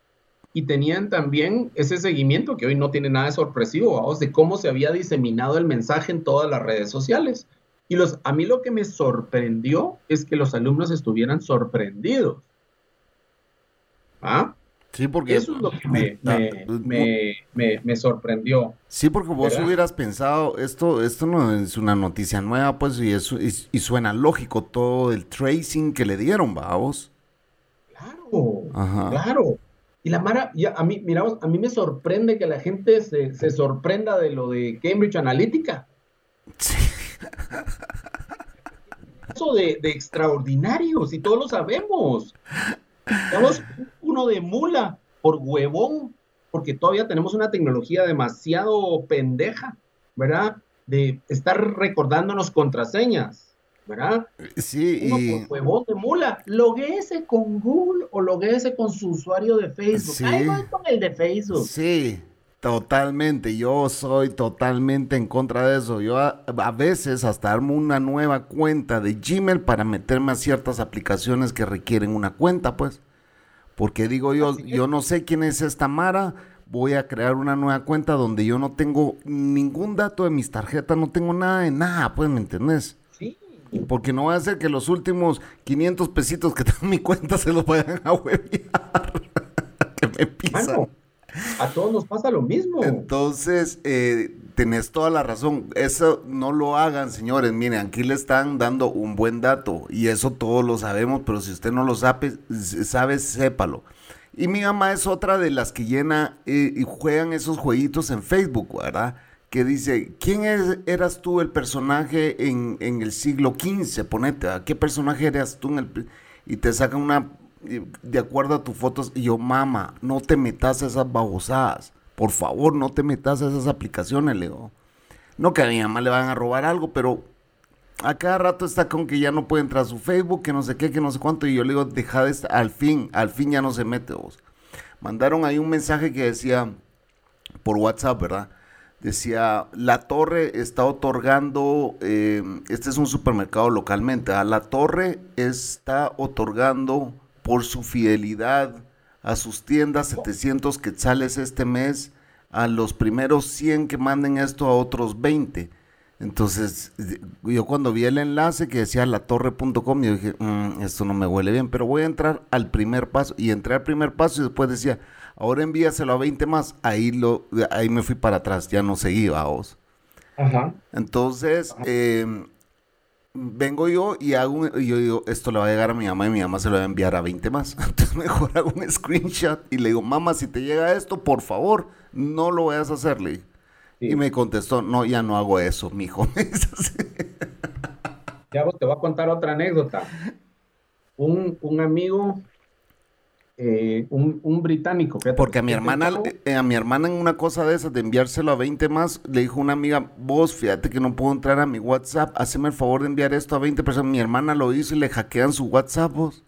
y tenían también ese seguimiento que hoy no tiene nada de sorpresivo, vamos, de cómo se había diseminado el mensaje en todas las redes sociales. Y los, a mí lo que me sorprendió es que los alumnos estuvieran sorprendidos. ¿Ah? Sí, porque... Eso es lo que me, me, me, sorprendió. Sí, porque vos hubieras pensado, esto, esto no es una noticia nueva, pues, y, eso, y, suena lógico todo el tracing que le dieron, vamos. Claro, claro. Y la Mara, ya, a mí, miramos, a mí me sorprende que la gente se, se sorprenda de lo de Cambridge Analytica. Sí. Eso de, de extraordinarios, y todos lo sabemos. Estamos uno de mula por huevón, porque todavía tenemos una tecnología demasiado pendeja, ¿verdad? De estar recordándonos contraseñas. ¿Verdad? Sí, Uno y... por huevón de mula, loguéese con Google o loguéese con su usuario de Facebook. Sí. Ahí voy con el de Facebook. Sí, totalmente. Yo soy totalmente en contra de eso. Yo a, a veces hasta armo una nueva cuenta de Gmail para meterme a ciertas aplicaciones que requieren una cuenta, pues. Porque digo yo, yo no sé quién es esta Mara. Voy a crear una nueva cuenta donde yo no tengo ningún dato de mis tarjetas, no tengo nada de nada, pues, ¿me entendés? Porque no va a ser que los últimos 500 pesitos que tengo en mi cuenta se los vayan a huevear. que me pisan. Mano, a todos nos pasa lo mismo. Entonces, eh, tenés toda la razón. Eso no lo hagan, señores. Miren, aquí le están dando un buen dato y eso todos lo sabemos, pero si usted no lo sabe, sabe sépalo. Y mi mamá es otra de las que llena eh, y juegan esos jueguitos en Facebook, ¿verdad? Que dice, ¿quién eras tú el personaje en, en el siglo XV? Ponete, ¿a qué personaje eras tú en el... pri-?" Y te sacan una, de acuerdo a tus fotos, y yo, mamá, no te metas a esas babosadas. Por favor, no te metas a esas aplicaciones, le digo. No que a mi mamá le van a robar algo, pero a cada rato está con que ya no puede entrar a su Facebook, que no sé qué, que no sé cuánto. Y yo le digo, deja de estar, al fin, al fin ya no se mete vos. Mandaron ahí un mensaje que decía, por WhatsApp, ¿verdad? Decía, la torre está otorgando, eh, este es un supermercado localmente, ¿ah? la torre está otorgando por su fidelidad a sus tiendas 700 quetzales este mes, a los primeros 100 que manden esto a otros 20. Entonces, yo cuando vi el enlace que decía latorre.com, yo dije, "Mm, esto no me huele bien, pero voy a entrar al primer paso. Y entré al primer paso y después decía, ahora envíaselo a 20 más. Ahí, lo, ahí me fui para atrás, ya no seguí, vos. Ajá. Entonces, eh, vengo yo y hago un- y yo digo, esto le va a llegar a mi mamá y mi mamá se lo va a enviar a 20 más. Entonces mejor hago un screenshot y le digo, mamá, si te llega esto, por favor, no lo vayas a hacer, le. Sí. Y me contestó, no, ya no hago eso, mijo. Ya vos te voy a contar otra anécdota. Un, un amigo, eh, un, un británico. fíjate, Porque a mi hermana, eh, a mi hermana en una cosa de esas, de enviárselo a 20 más, le dijo una amiga, vos fíjate que no puedo entrar a mi WhatsApp, haceme el favor de enviar esto a 20 personas. Mi hermana lo hizo y le hackean su WhatsApp, vos.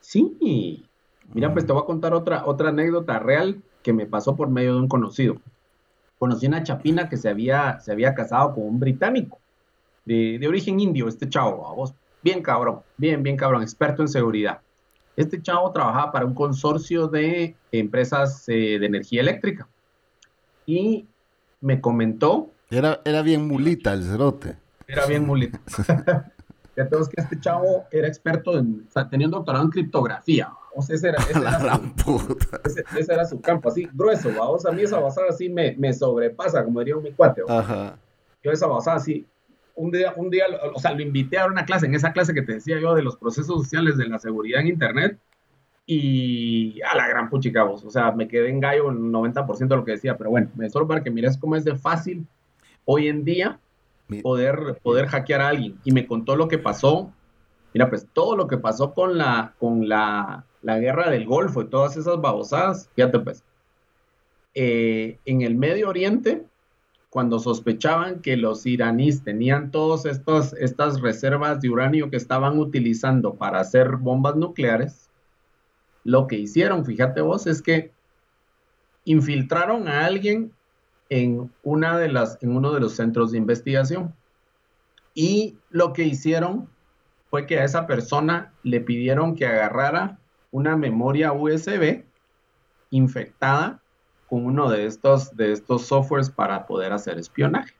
Sí. Mira, pues te voy a contar otra, otra anécdota real que me pasó por medio de un conocido. Conocí una chapina que se había, se había casado con un británico de, de origen indio, este chavo, vos, bien cabrón, bien, bien cabrón, experto en seguridad. Este chavo trabajaba para un consorcio de empresas eh, de energía eléctrica y me comentó, Era, era bien mulita el cerote. era bien mulito. Entonces que este chavo era experto en, o sea, tenía un doctorado en criptografía. O sea, ese era, ese era su- ese, ese era su campo, así, grueso, vamos, a mí esa basada así me, me sobrepasa, como diría mi cuate, ¿va? Ajá. yo esa basada así, un día, un día, o sea, lo invité a una clase, en esa clase que te decía yo de los procesos sociales de la seguridad en Internet, y a la gran puchica vos, o sea, me quedé en gallo el 90% de lo que decía, pero bueno, me solo para que mires cómo es de fácil hoy en día poder, poder hackear a alguien, y me contó lo que pasó, mira, pues todo lo que pasó con la, con la, la guerra del Golfo y todas esas babosadas, fíjate pues, eh, en el Medio Oriente, cuando sospechaban que los iraníes tenían todas estas, reservas de uranio que estaban utilizando para hacer bombas nucleares, lo que hicieron, fíjate vos, es que infiltraron a alguien en, una de las, en uno de los centros de investigación. Y lo que hicieron fue que a esa persona le pidieron que agarrara una memoria USB infectada uno de estos, de estos softwares para poder hacer espionaje.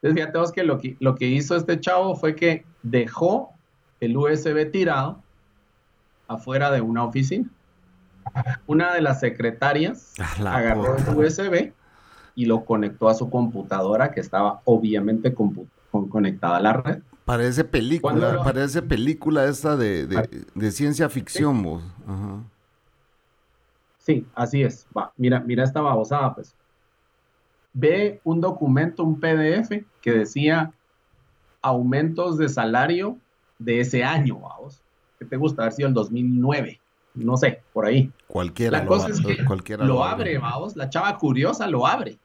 Entonces, fíjate vos que lo, que lo que hizo este chavo fue que dejó el USB tirado afuera de una oficina. Una de las secretarias A la agarró puta. el USB y lo conectó a su computadora que estaba obviamente con- conectada a la red. Parece película, lo- parece película esta de, de, de ciencia ficción, vos. Ajá. Sí, así es. Va, mira, mira esta babosada, pues. Ve un documento, un PDF que decía aumentos de salario de ese año, vamos. ¿Qué te gusta? Haber sido el 2009. No sé, por ahí. Cualquiera La lo, cosa va- es que cualquiera lo abre, vamos. La chava curiosa lo abre.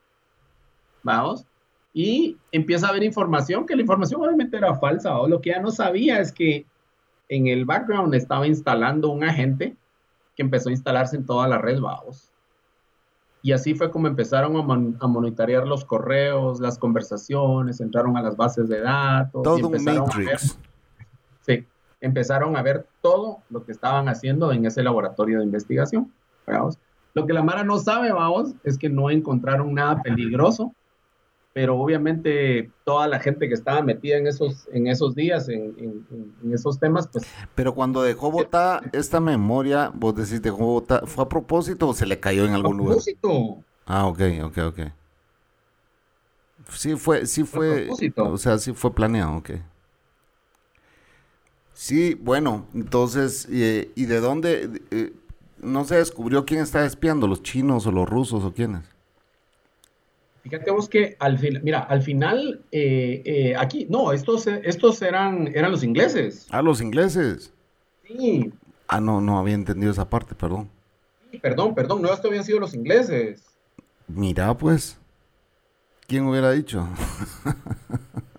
Vamos. y empieza a ver información, que la información obviamente era falsa, o lo que ya no sabía es que en el background estaba instalando un agente que empezó a instalarse en toda la red, vamos. Y así fue como empezaron a, monitorear los correos, las conversaciones, entraron a las bases de datos. Todo un Matrix. sí, empezaron a ver todo lo que estaban haciendo en ese laboratorio de investigación. Vamos. Lo que la Mara no sabe, vamos, es que no encontraron nada peligroso pero obviamente toda la gente que estaba metida en esos, en esos días, en, esos temas, pues... Pero cuando dejó votar esta memoria, vos decís, dejó votar, ¿fue a propósito o se le cayó en algún lugar? A propósito. Ah, ok, ok, ok. Sí fue, sí fue, o sea, sí fue planeado, ok. Sí, bueno, entonces, eh, ¿y de dónde? Eh, no se descubrió quién está espiando, los chinos o los rusos o quiénes. Fíjate vos que al final, mira, al final, eh, eh, aquí, no, estos, estos eran, eran los ingleses. Ah, los ingleses. Sí. Ah, no, no había entendido esa parte, perdón. Sí, perdón, perdón, no, esto habían sido los ingleses. Mira, pues, ¿quién hubiera dicho?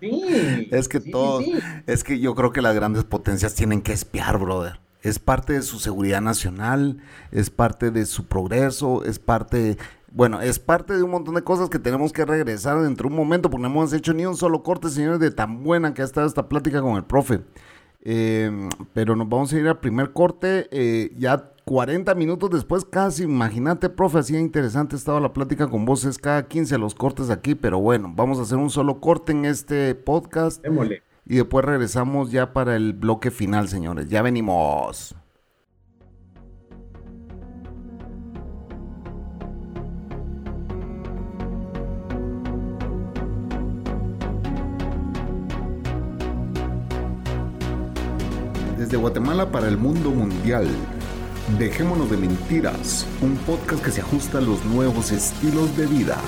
Sí. es que todos, es que yo creo que las grandes potencias tienen que espiar, brother. Es parte de su seguridad nacional, es parte de su progreso, es parte bueno, es parte de un montón de cosas que tenemos que regresar dentro de un momento, porque no hemos hecho ni un solo corte, señores, de tan buena que ha estado esta plática con el profe. Em, pero nos vamos a ir al primer corte, eh, ya 40 minutos después, casi, imagínate, profe, así interesante estaba la plática con vos, es cada 15 los cortes aquí, pero bueno, vamos a hacer un solo corte en este podcast. Démosle. Y después regresamos ya para el bloque final, señores. Ya venimos. Desde Guatemala para el mundo mundial. Dejémonos de mentiras, un podcast que se ajusta a los nuevos estilos de vida.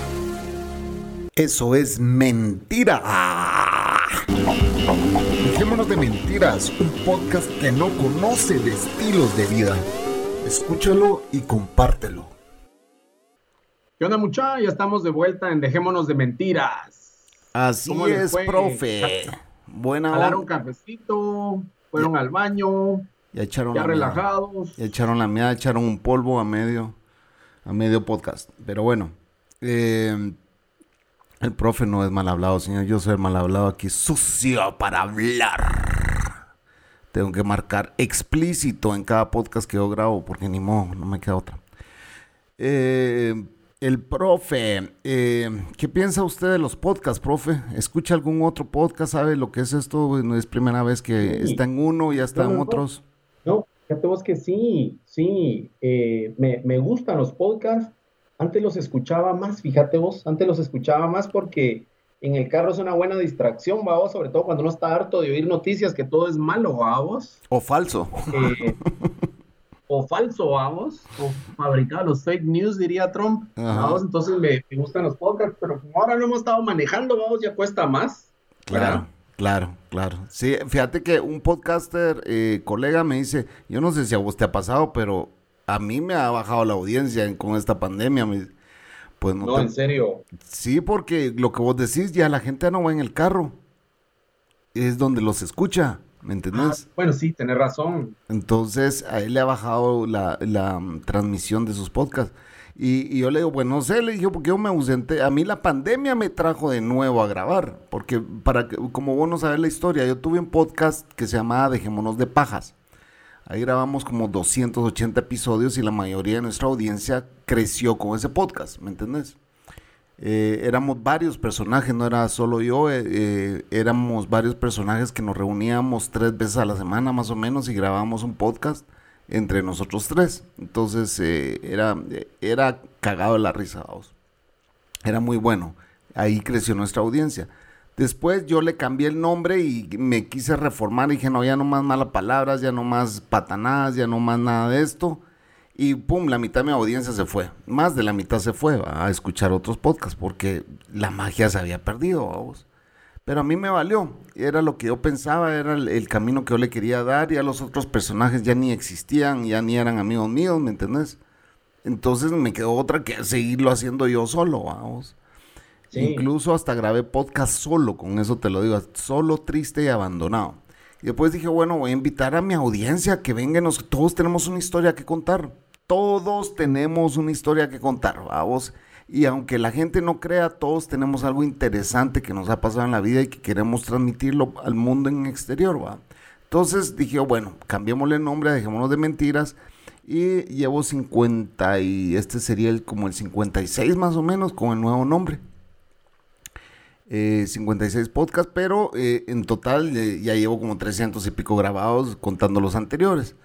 Eso es mentira. Dejémonos de mentiras, un podcast que no conoce de estilos de vida. Escúchalo y compártelo. ¿Qué onda, mucha? Ya estamos de vuelta en Dejémonos de mentiras. Así es, profe. Buena un cafecito, fueron al baño, ya echaron ya relajados. Ya echaron la meada, echaron un polvo a medio, a medio podcast. Pero bueno, eh, el profe no es mal hablado, señor. Yo soy mal hablado aquí, sucio para hablar. Tengo que marcar explícito en cada podcast que yo grabo, porque ni modo, no me queda otra. Eh, el profe, eh, ¿qué piensa usted de los podcasts, profe? ¿Escucha algún otro podcast? ¿Sabe lo que es esto? No es primera vez que está en uno, y ya está en otros. No, fíjate vos que sí, sí, eh, me, gustan los podcasts. Antes los escuchaba más, fíjate vos, antes los escuchaba más porque en el carro es una buena distracción, vos, sobre todo cuando uno está harto de oír noticias que todo es malo, vos. O falso. Eh, o falso, vamos, o fabricado los fake news, diría Trump, vamos, entonces me, gustan los podcasts, pero como ahora no hemos estado manejando, vamos, ya cuesta más. Claro. Claro, claro. Sí, fíjate que un podcaster, eh, colega, me dice, yo no sé si a vos te ha pasado, pero a mí me ha bajado la audiencia con esta pandemia. pues no, en serio. Sí, porque lo que vos decís, ya la gente no va en el carro. Es donde los escucha. ¿Me entendés? Ah, bueno, sí, tenés razón. Entonces, a él le ha bajado la, mm, transmisión de sus podcasts. Y, yo le digo, bueno, no sé, le dije, porque yo me ausenté. A mí la pandemia me trajo de nuevo a grabar. Porque, para que, como vos no sabés la historia, yo tuve un podcast que se llamaba Dejémonos de Pajas. Ahí grabamos como 280 episodios y la mayoría de nuestra audiencia creció con ese podcast, ¿me entendés? Eh, éramos varios personajes, no era solo yo, eh, eh, éramos varios personajes que nos reuníamos tres veces a la semana más o menos y grabábamos un podcast entre nosotros tres. Entonces era, era cagado la risa, Era muy bueno. Ahí creció nuestra audiencia. Después yo le cambié el nombre y me quise reformar. Dije, no, ya no más malas palabras, ya no más patanadas, ya no más nada de esto. Y pum, la mitad de mi audiencia se fue. Más de la mitad se fue a escuchar otros podcasts porque la magia se había perdido, vamos. Pero a mí me valió. Era lo que yo pensaba, era el, camino que yo le quería dar. Ya los otros personajes ya ni existían, ya ni eran amigos míos, ¿me entendés? Entonces me quedó otra que seguirlo haciendo yo solo, vamos. Incluso hasta grabé podcast solo, con eso te lo digo, solo, triste y abandonado. Y después dije, bueno, voy a invitar a mi audiencia que vengan, todos tenemos una historia que contar. Todos tenemos una historia que contar, vamos. Y aunque la gente no crea, todos tenemos algo interesante que nos ha pasado en la vida y que queremos transmitirlo al mundo en exterior, ¿va? Entonces dije, bueno, cambiémosle el nombre, dejémonos de mentiras. Y llevo 50 y este sería el, como el 56 más o menos con el nuevo nombre. 56 eh, podcasts, pero eh, en total eh, ya llevo como 300 y pico grabados contando los anteriores.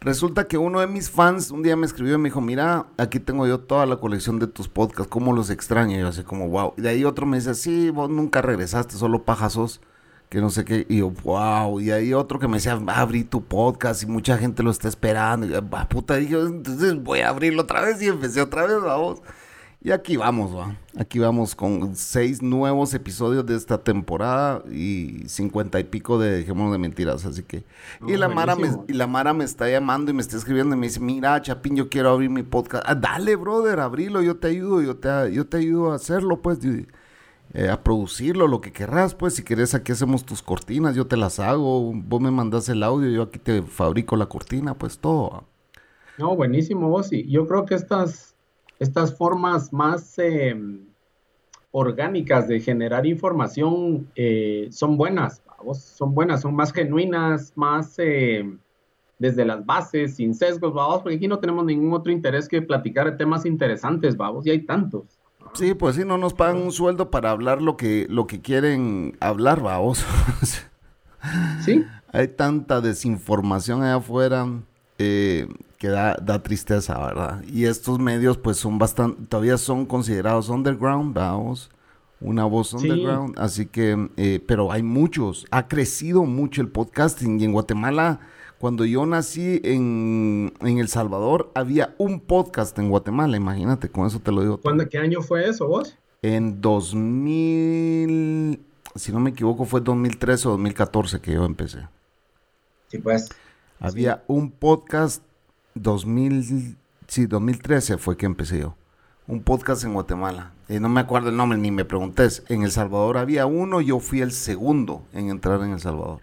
Resulta que uno de mis fans un día me escribió y me dijo, mira, aquí tengo yo toda la colección de tus podcasts, ¿cómo los extraño? Y yo así como, wow. Y de ahí otro me dice, sí, vos nunca regresaste, solo pajasos, que no sé qué. Y yo, wow. Y ahí otro que me decía, abrí tu podcast y mucha gente lo está esperando. Y yo, puta, dije, entonces voy a abrirlo otra vez y empecé otra vez, vamos. Y aquí vamos, va. Aquí vamos con seis nuevos episodios de esta temporada y cincuenta y pico de Dejémonos de Mentiras. Así que. y, la Mara me, y la Mara me está llamando y me está escribiendo y me dice: Mira, Chapín, yo quiero abrir mi podcast. Ah, dale, brother, abrilo, yo te ayudo, yo te, yo te ayudo a hacerlo, pues. Eh, a producirlo, lo que querrás, pues. Si querés, aquí hacemos tus cortinas, yo te las hago. Vos me mandas el audio, yo aquí te fabrico la cortina, pues todo. No, buenísimo, vos. Sí. Yo creo que estas estas formas más em, orgánicas de generar información eh, son buenas, son buenas, son más genuinas, más em, desde las bases, sin sesgos, vamos, porque aquí no tenemos ningún otro interés que platicar de temas interesantes, vamos, y hay tantos. Sí, pues sí, no nos pagan un sueldo para hablar lo que, lo que quieren hablar, vamos. sí. Hay tanta desinformación allá afuera. Eh, que da, tristeza, ¿verdad? Y estos medios pues son bastante, todavía son considerados underground, vamos, una voz underground, así que, eh, pero hay muchos, ha crecido mucho el podcasting y en Guatemala, cuando yo nací en, El Salvador, había un podcast en Guatemala, imagínate, con eso te lo digo. ¿Cuándo, ¿Qué año fue eso vos? En 2000, si no me equivoco, fue 2013 o 2014 que yo empecé. Sí, pues. Había un podcast 2000, sí, 2013 fue que empecé yo. Un podcast en Guatemala. y no me acuerdo el nombre, ni me preguntes. En El Salvador había uno, yo fui el segundo en entrar en El Salvador.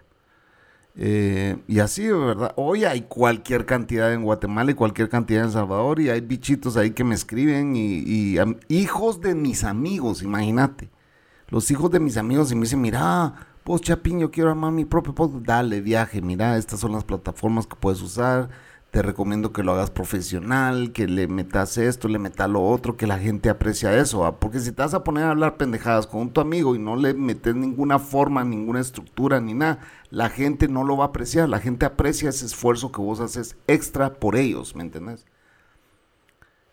Eh, y así, ¿verdad? Hoy hay cualquier cantidad en Guatemala y cualquier cantidad en El Salvador y hay bichitos ahí que me escriben y, hijos de mis amigos, imagínate. Los hijos de mis amigos y me dicen, mira, pues Chapín, yo quiero armar mi propio podcast. Dale, viaje, mira, estas son las plataformas que puedes usar te recomiendo que lo hagas profesional, que le metas esto, le metas lo otro, que la gente aprecia eso, porque si te vas a poner a hablar pendejadas con tu amigo y no le metes ninguna forma, ninguna estructura ni nada, la gente no lo va a apreciar, la gente aprecia ese esfuerzo que vos haces extra por ellos, ¿me entendés?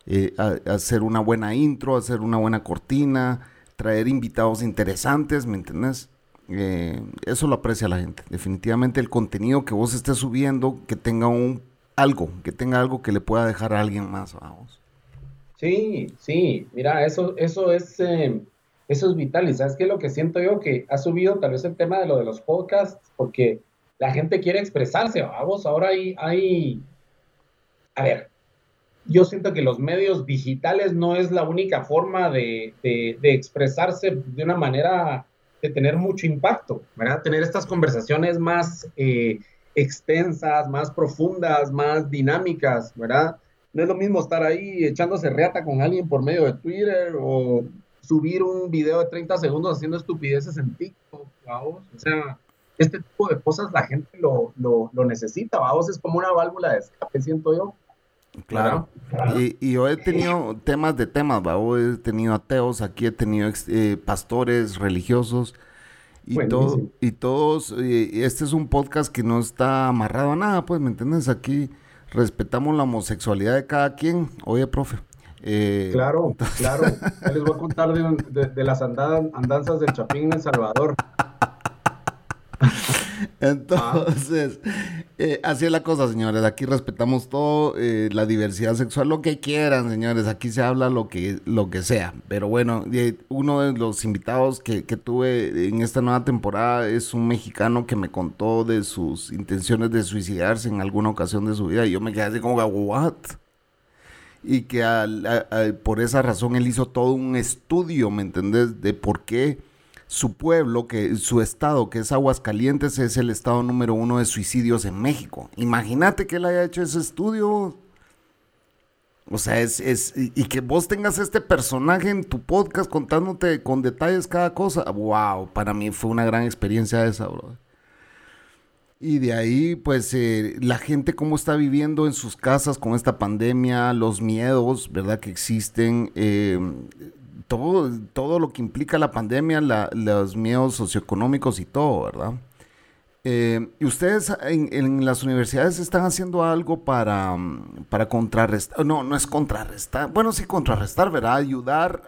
Eh, hacer una buena intro, hacer una buena cortina, traer invitados interesantes, ¿me entendés? Eh, eso lo aprecia la gente. Definitivamente el contenido que vos estés subiendo, que tenga un algo, que tenga algo que le pueda dejar a alguien más, vamos. Sí, sí, mira, eso, eso es, eh, eso es vital. Y sabes qué lo que siento yo que ha subido tal vez el tema de lo de los podcasts, porque la gente quiere expresarse, vamos, ahora hay, hay, a ver, yo siento que los medios digitales no es la única forma de, de, de expresarse de una manera de tener mucho impacto, ¿verdad? Tener estas conversaciones más eh, extensas, más profundas, más dinámicas, ¿verdad? No es lo mismo estar ahí echándose reata con alguien por medio de Twitter o subir un video de 30 segundos haciendo estupideces en TikTok, vamos. O sea, este tipo de cosas la gente lo, lo, lo necesita, vamos. Es como una válvula de escape, siento yo. Claro. Y, y, yo he tenido temas de temas, ¿va? he tenido ateos, aquí he tenido eh, pastores religiosos y, todo, y todos, este es un podcast que no está amarrado a nada, pues, ¿me entiendes? Aquí respetamos la homosexualidad de cada quien. Oye, profe. Eh, claro, claro. les voy a contar de, de, las andanzas del Chapín en El Salvador. Entonces, eh, así es la cosa, señores. Aquí respetamos todo, eh, la diversidad sexual, lo que quieran, señores. Aquí se habla lo que, lo que sea. Pero bueno, uno de los invitados que, que, tuve en esta nueva temporada es un mexicano que me contó de sus intenciones de suicidarse en alguna ocasión de su vida. Y yo me quedé así como, ¿what? y que por esa razón él hizo todo un estudio, ¿me entendés? De por qué su pueblo, que su estado, que es Aguascalientes, es el estado número uno de suicidios en México. Imagínate que él haya hecho ese estudio. O sea, es, es, y que vos tengas este personaje en tu podcast contándote con detalles cada cosa. Wow, para mí fue una gran experiencia esa, bro. Y de ahí, pues, eh, la gente cómo está viviendo en sus casas con esta pandemia, los miedos, ¿verdad? Que existen, eh, todo, todo lo que implica la pandemia, los miedos socioeconómicos y todo, ¿verdad? Eh, ¿Y ustedes en, las universidades están haciendo algo para, para contrarrestar? No, no es contrarrestar. Bueno, sí, contrarrestar, ¿verdad? Ayudar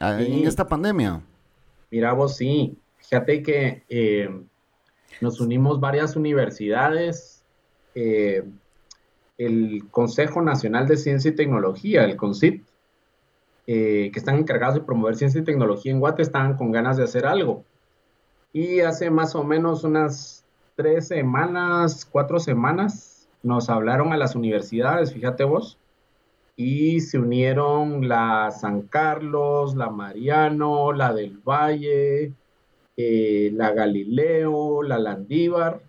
en esta pandemia. Mira, vos sí. Fíjate que nos unimos varias universidades, eh, el Consejo Nacional de Ciencia y Tecnología, el CONCIT, eh, que están encargados de promover ciencia y tecnología en Guate, estaban con ganas de hacer algo. Y hace más o menos unas tres semanas, cuatro semanas, nos hablaron a las universidades, fíjate vos, y se unieron la San Carlos, la Mariano, la del Valle, eh, la Galileo, la Landívar.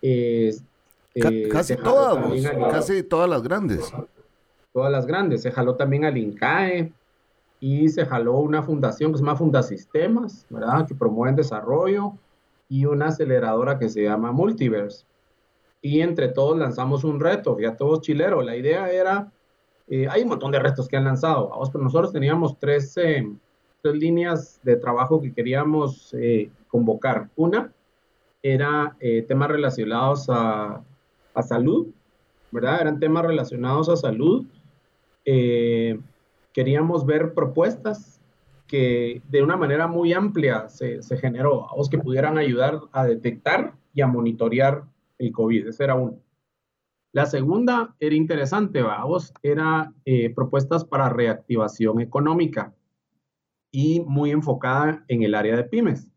Eh, casi, todas, casi todas las grandes. Todas las grandes. Se jaló también al INCAE y se jaló una fundación que se llama Fundasistemas, ¿verdad? Que promueve desarrollo y una aceleradora que se llama Multiverse. Y entre todos lanzamos un reto, ya todos chileros. La idea era, eh, hay un montón de retos que han lanzado, pero nosotros teníamos tres, tres líneas de trabajo que queríamos eh, convocar. Una era eh, temas relacionados a, salud, ¿verdad? Eran temas relacionados a salud. Eh, queríamos ver propuestas que de una manera muy amplia se, generó, a que pudieran ayudar a detectar y a monitorear el COVID. Esa era una. La segunda era interesante, vamos, era propuestas para reactivación económica y muy enfocada en el área de pymes.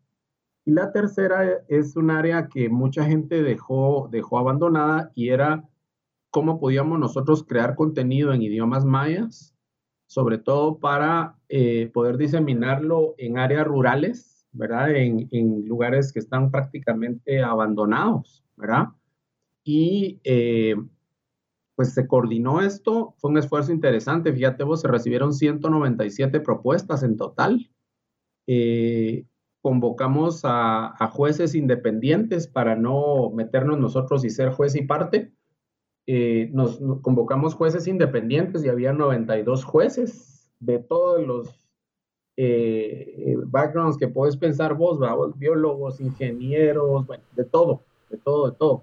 Y la tercera es un área que mucha gente dejó, dejó abandonada y era cómo podíamos nosotros crear contenido en idiomas mayas, sobre todo para eh, poder diseminarlo en áreas rurales, ¿verdad? En, en, lugares que están prácticamente abandonados, ¿verdad? Y eh, pues se coordinó esto, fue un esfuerzo interesante, fíjate vos, se recibieron 197 propuestas en total. Eh, convocamos a, jueces independientes para no meternos nosotros y ser juez y parte. Eh, nos, convocamos jueces independientes y había 92 jueces de todos los eh, backgrounds que puedes pensar vos, biólogos, ingenieros, bueno, de todo, de todo, de todo.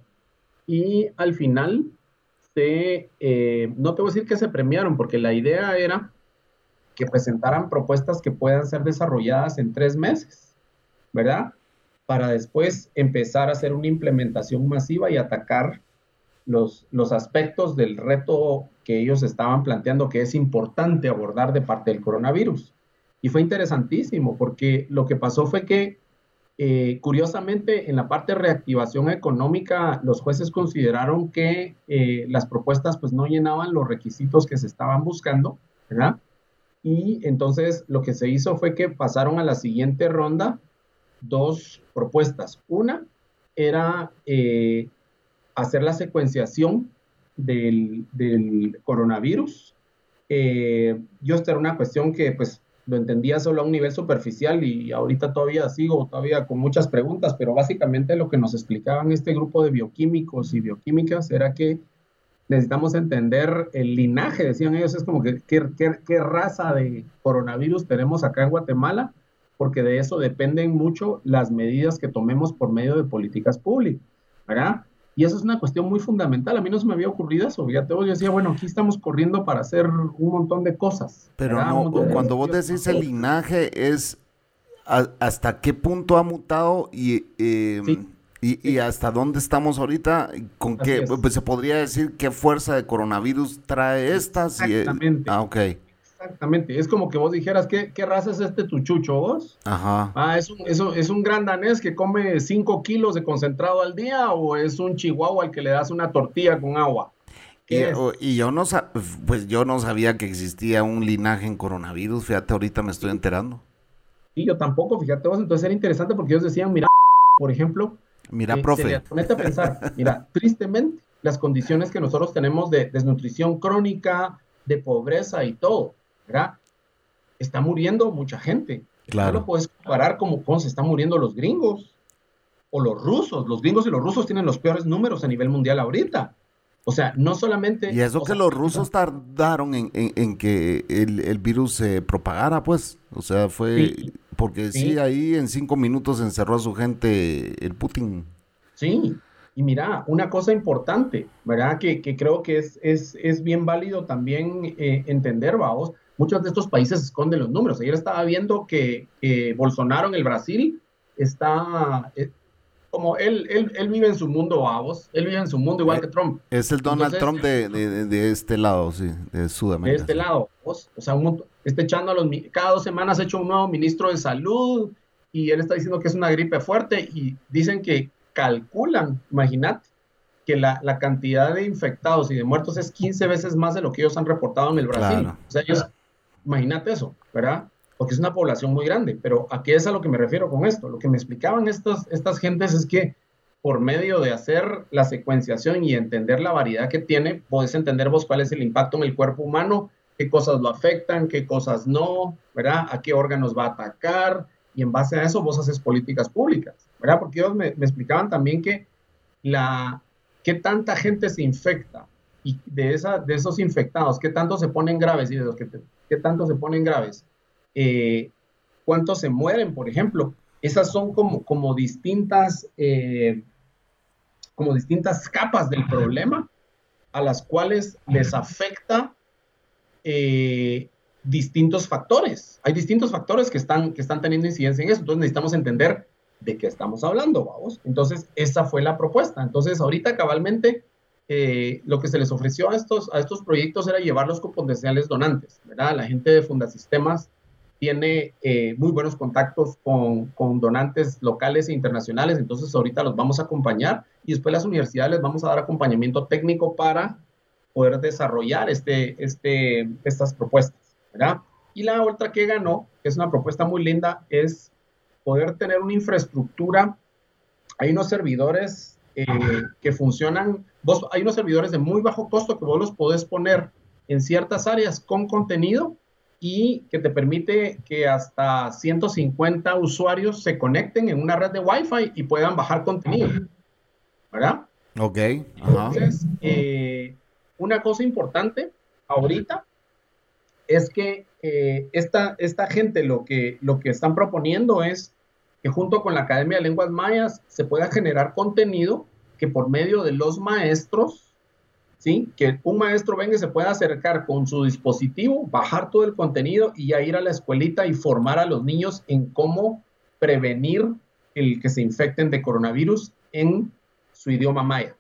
Y al final eh, no te voy a decir que se premiaron, porque la idea era que presentaran propuestas que puedan ser desarrolladas en tres meses, ¿verdad? Para después empezar a hacer una implementación masiva y atacar los, los aspectos del reto que ellos estaban planteando que es importante abordar de parte del coronavirus. Y fue interesantísimo porque lo que pasó fue que eh, curiosamente, en la parte de reactivación económica, los jueces consideraron que eh, las propuestas pues no llenaban los requisitos que se estaban buscando, ¿verdad? Y entonces lo que se hizo fue que pasaron a la siguiente ronda dos propuestas. Una era eh, hacer la secuenciación del, coronavirus. yo esta era una cuestión que pues lo entendía solo a un nivel superficial y ahorita todavía sigo todavía con muchas preguntas, pero básicamente lo que nos explicaban este grupo de bioquímicos y bioquímicas era que necesitamos entender el linaje, decían ellos, es como que qué, qué raza de coronavirus tenemos acá en Guatemala, porque de eso dependen mucho las medidas que tomemos por medio de políticas públicas, ¿verdad? Y eso es una cuestión muy fundamental. A mí no se me había ocurrido eso. Ya te yo decía, bueno, aquí estamos corriendo para hacer un montón de cosas. Pero no, cuando vos decís el linaje es hasta qué punto ha mutado y, em, y, hasta dónde estamos ahorita, con qué, pues se podría decir qué fuerza de coronavirus trae estas. Exactamente. ah, ok. Exactamente, es como que vos dijeras, ¿qué, qué raza es este tuchucho vos? Ajá. Ah, ¿es un, es, un, gran danés que come 5 kilos de concentrado al día o es un chihuahua al que le das una tortilla con agua? Y, yo no pues yo no sabía que existía un linaje en coronavirus, fíjate, ahorita me estoy enterando. Y yo tampoco, fíjate vos, entonces era interesante porque ellos decían, mira, por ejemplo, mira, profe. Ponete a pensar, mira, tristemente, las condiciones que nosotros tenemos de desnutrición crónica, de pobreza y todo, ¿verdad? Está muriendo mucha gente. Claro. No lo puedes comparar como se están muriendo los gringos o los rusos. Los gringos y los rusos tienen los peores números a nivel mundial ahorita. O sea, no solamente... Y eso que los rusos tardaron en, que el, virus se propagara, pues. O sea, fue... porque sí. ahí en cinco minutos encerró a su gente el Putin. Sí, y mira, una cosa importante, ¿verdad? Que, creo que es, es, bien válido también eh, entender, vamos, muchos de estos países esconden los números. Ayer estaba viendo que Bolsonaro en el Brasil está, eh, como él, él, él, vive en su mundo, vamos, él vive en su mundo igual que Trump. Es el Donald Trump de, de, este lado, sí, de Sudamérica. De este lado, o sea, un, está echando a los, cada dos semanas ha hecho un nuevo ministro de salud y él está diciendo que es una gripe fuerte y dicen que calculan, imagínate, que la, la, cantidad de infectados y de muertos es 15 veces más de lo que ellos han reportado en el Brasil. O sea, ellos, imagínate eso, ¿verdad? porque es una población muy grande, pero aquí es a lo que me refiero con esto. Lo que me explicaban estas, estas gentes es que por medio de hacer la secuenciación y entender la variedad que tiene, podés entender vos cuál es el impacto en el cuerpo humano, qué cosas lo afectan, qué cosas no, ¿verdad? A qué órganos va a atacar, y en base a eso vos haces políticas públicas, ¿verdad? Porque ellos me, me explicaban también que la, qué tanta gente se infecta y de, esa, de esos infectados, qué tanto se ponen graves y de los que qué tanto se ponen graves, eh, cuántos se mueren, por ejemplo. Esas son como, como, distintas, eh, como distintas capas del problema a las cuales les afecta eh, distintos factores. Hay distintos factores que están, que están teniendo incidencia en eso. Entonces necesitamos entender de qué estamos hablando, vamos. Entonces, esa fue la propuesta. Entonces, ahorita cabalmente, lo que se les ofreció a estos, a estos proyectos era llevarlos con potenciales donantes. La gente de Fundasistemas tiene eh, muy buenos contactos con, con, donantes locales e internacionales, entonces ahorita los vamos a acompañar y después las universidades les vamos a dar acompañamiento técnico para poder desarrollar este, este, estas propuestas. Y la otra que ganó, que es una propuesta muy linda, es poder tener una infraestructura. Hay unos servidores eh, que funcionan, vos, hay unos servidores de muy bajo costo que vos los podés poner en ciertas áreas con contenido y que te permite que hasta 150 usuarios se conecten en una red de Wi-Fi y puedan bajar contenido. ¿Verdad? Ok. Entonces, eh, una cosa importante ahorita es que eh, esta, esta gente lo que, lo que están proponiendo es que junto con la Academia de Lenguas Mayas se pueda generar contenido que por medio de los maestros ¿sí? Que un maestro venga y se pueda acercar con su dispositivo, bajar todo el contenido y ya ir a la escuelita y formar a los niños en cómo prevenir el que se infecten de coronavirus en su idioma maya.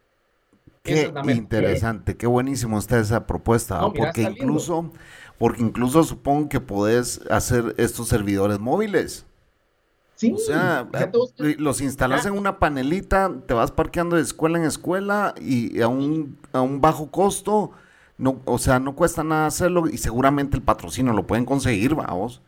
Qué interesante, qué buenísimo está esa propuesta, porque incluso, porque incluso supongo que podés hacer estos servidores móviles o sea, eh, los instalas en una panelita, te vas parqueando de escuela en escuela y a un, a un bajo costo, no, o sea, no cuesta nada hacerlo y seguramente el patrocinio lo pueden conseguir, vamos.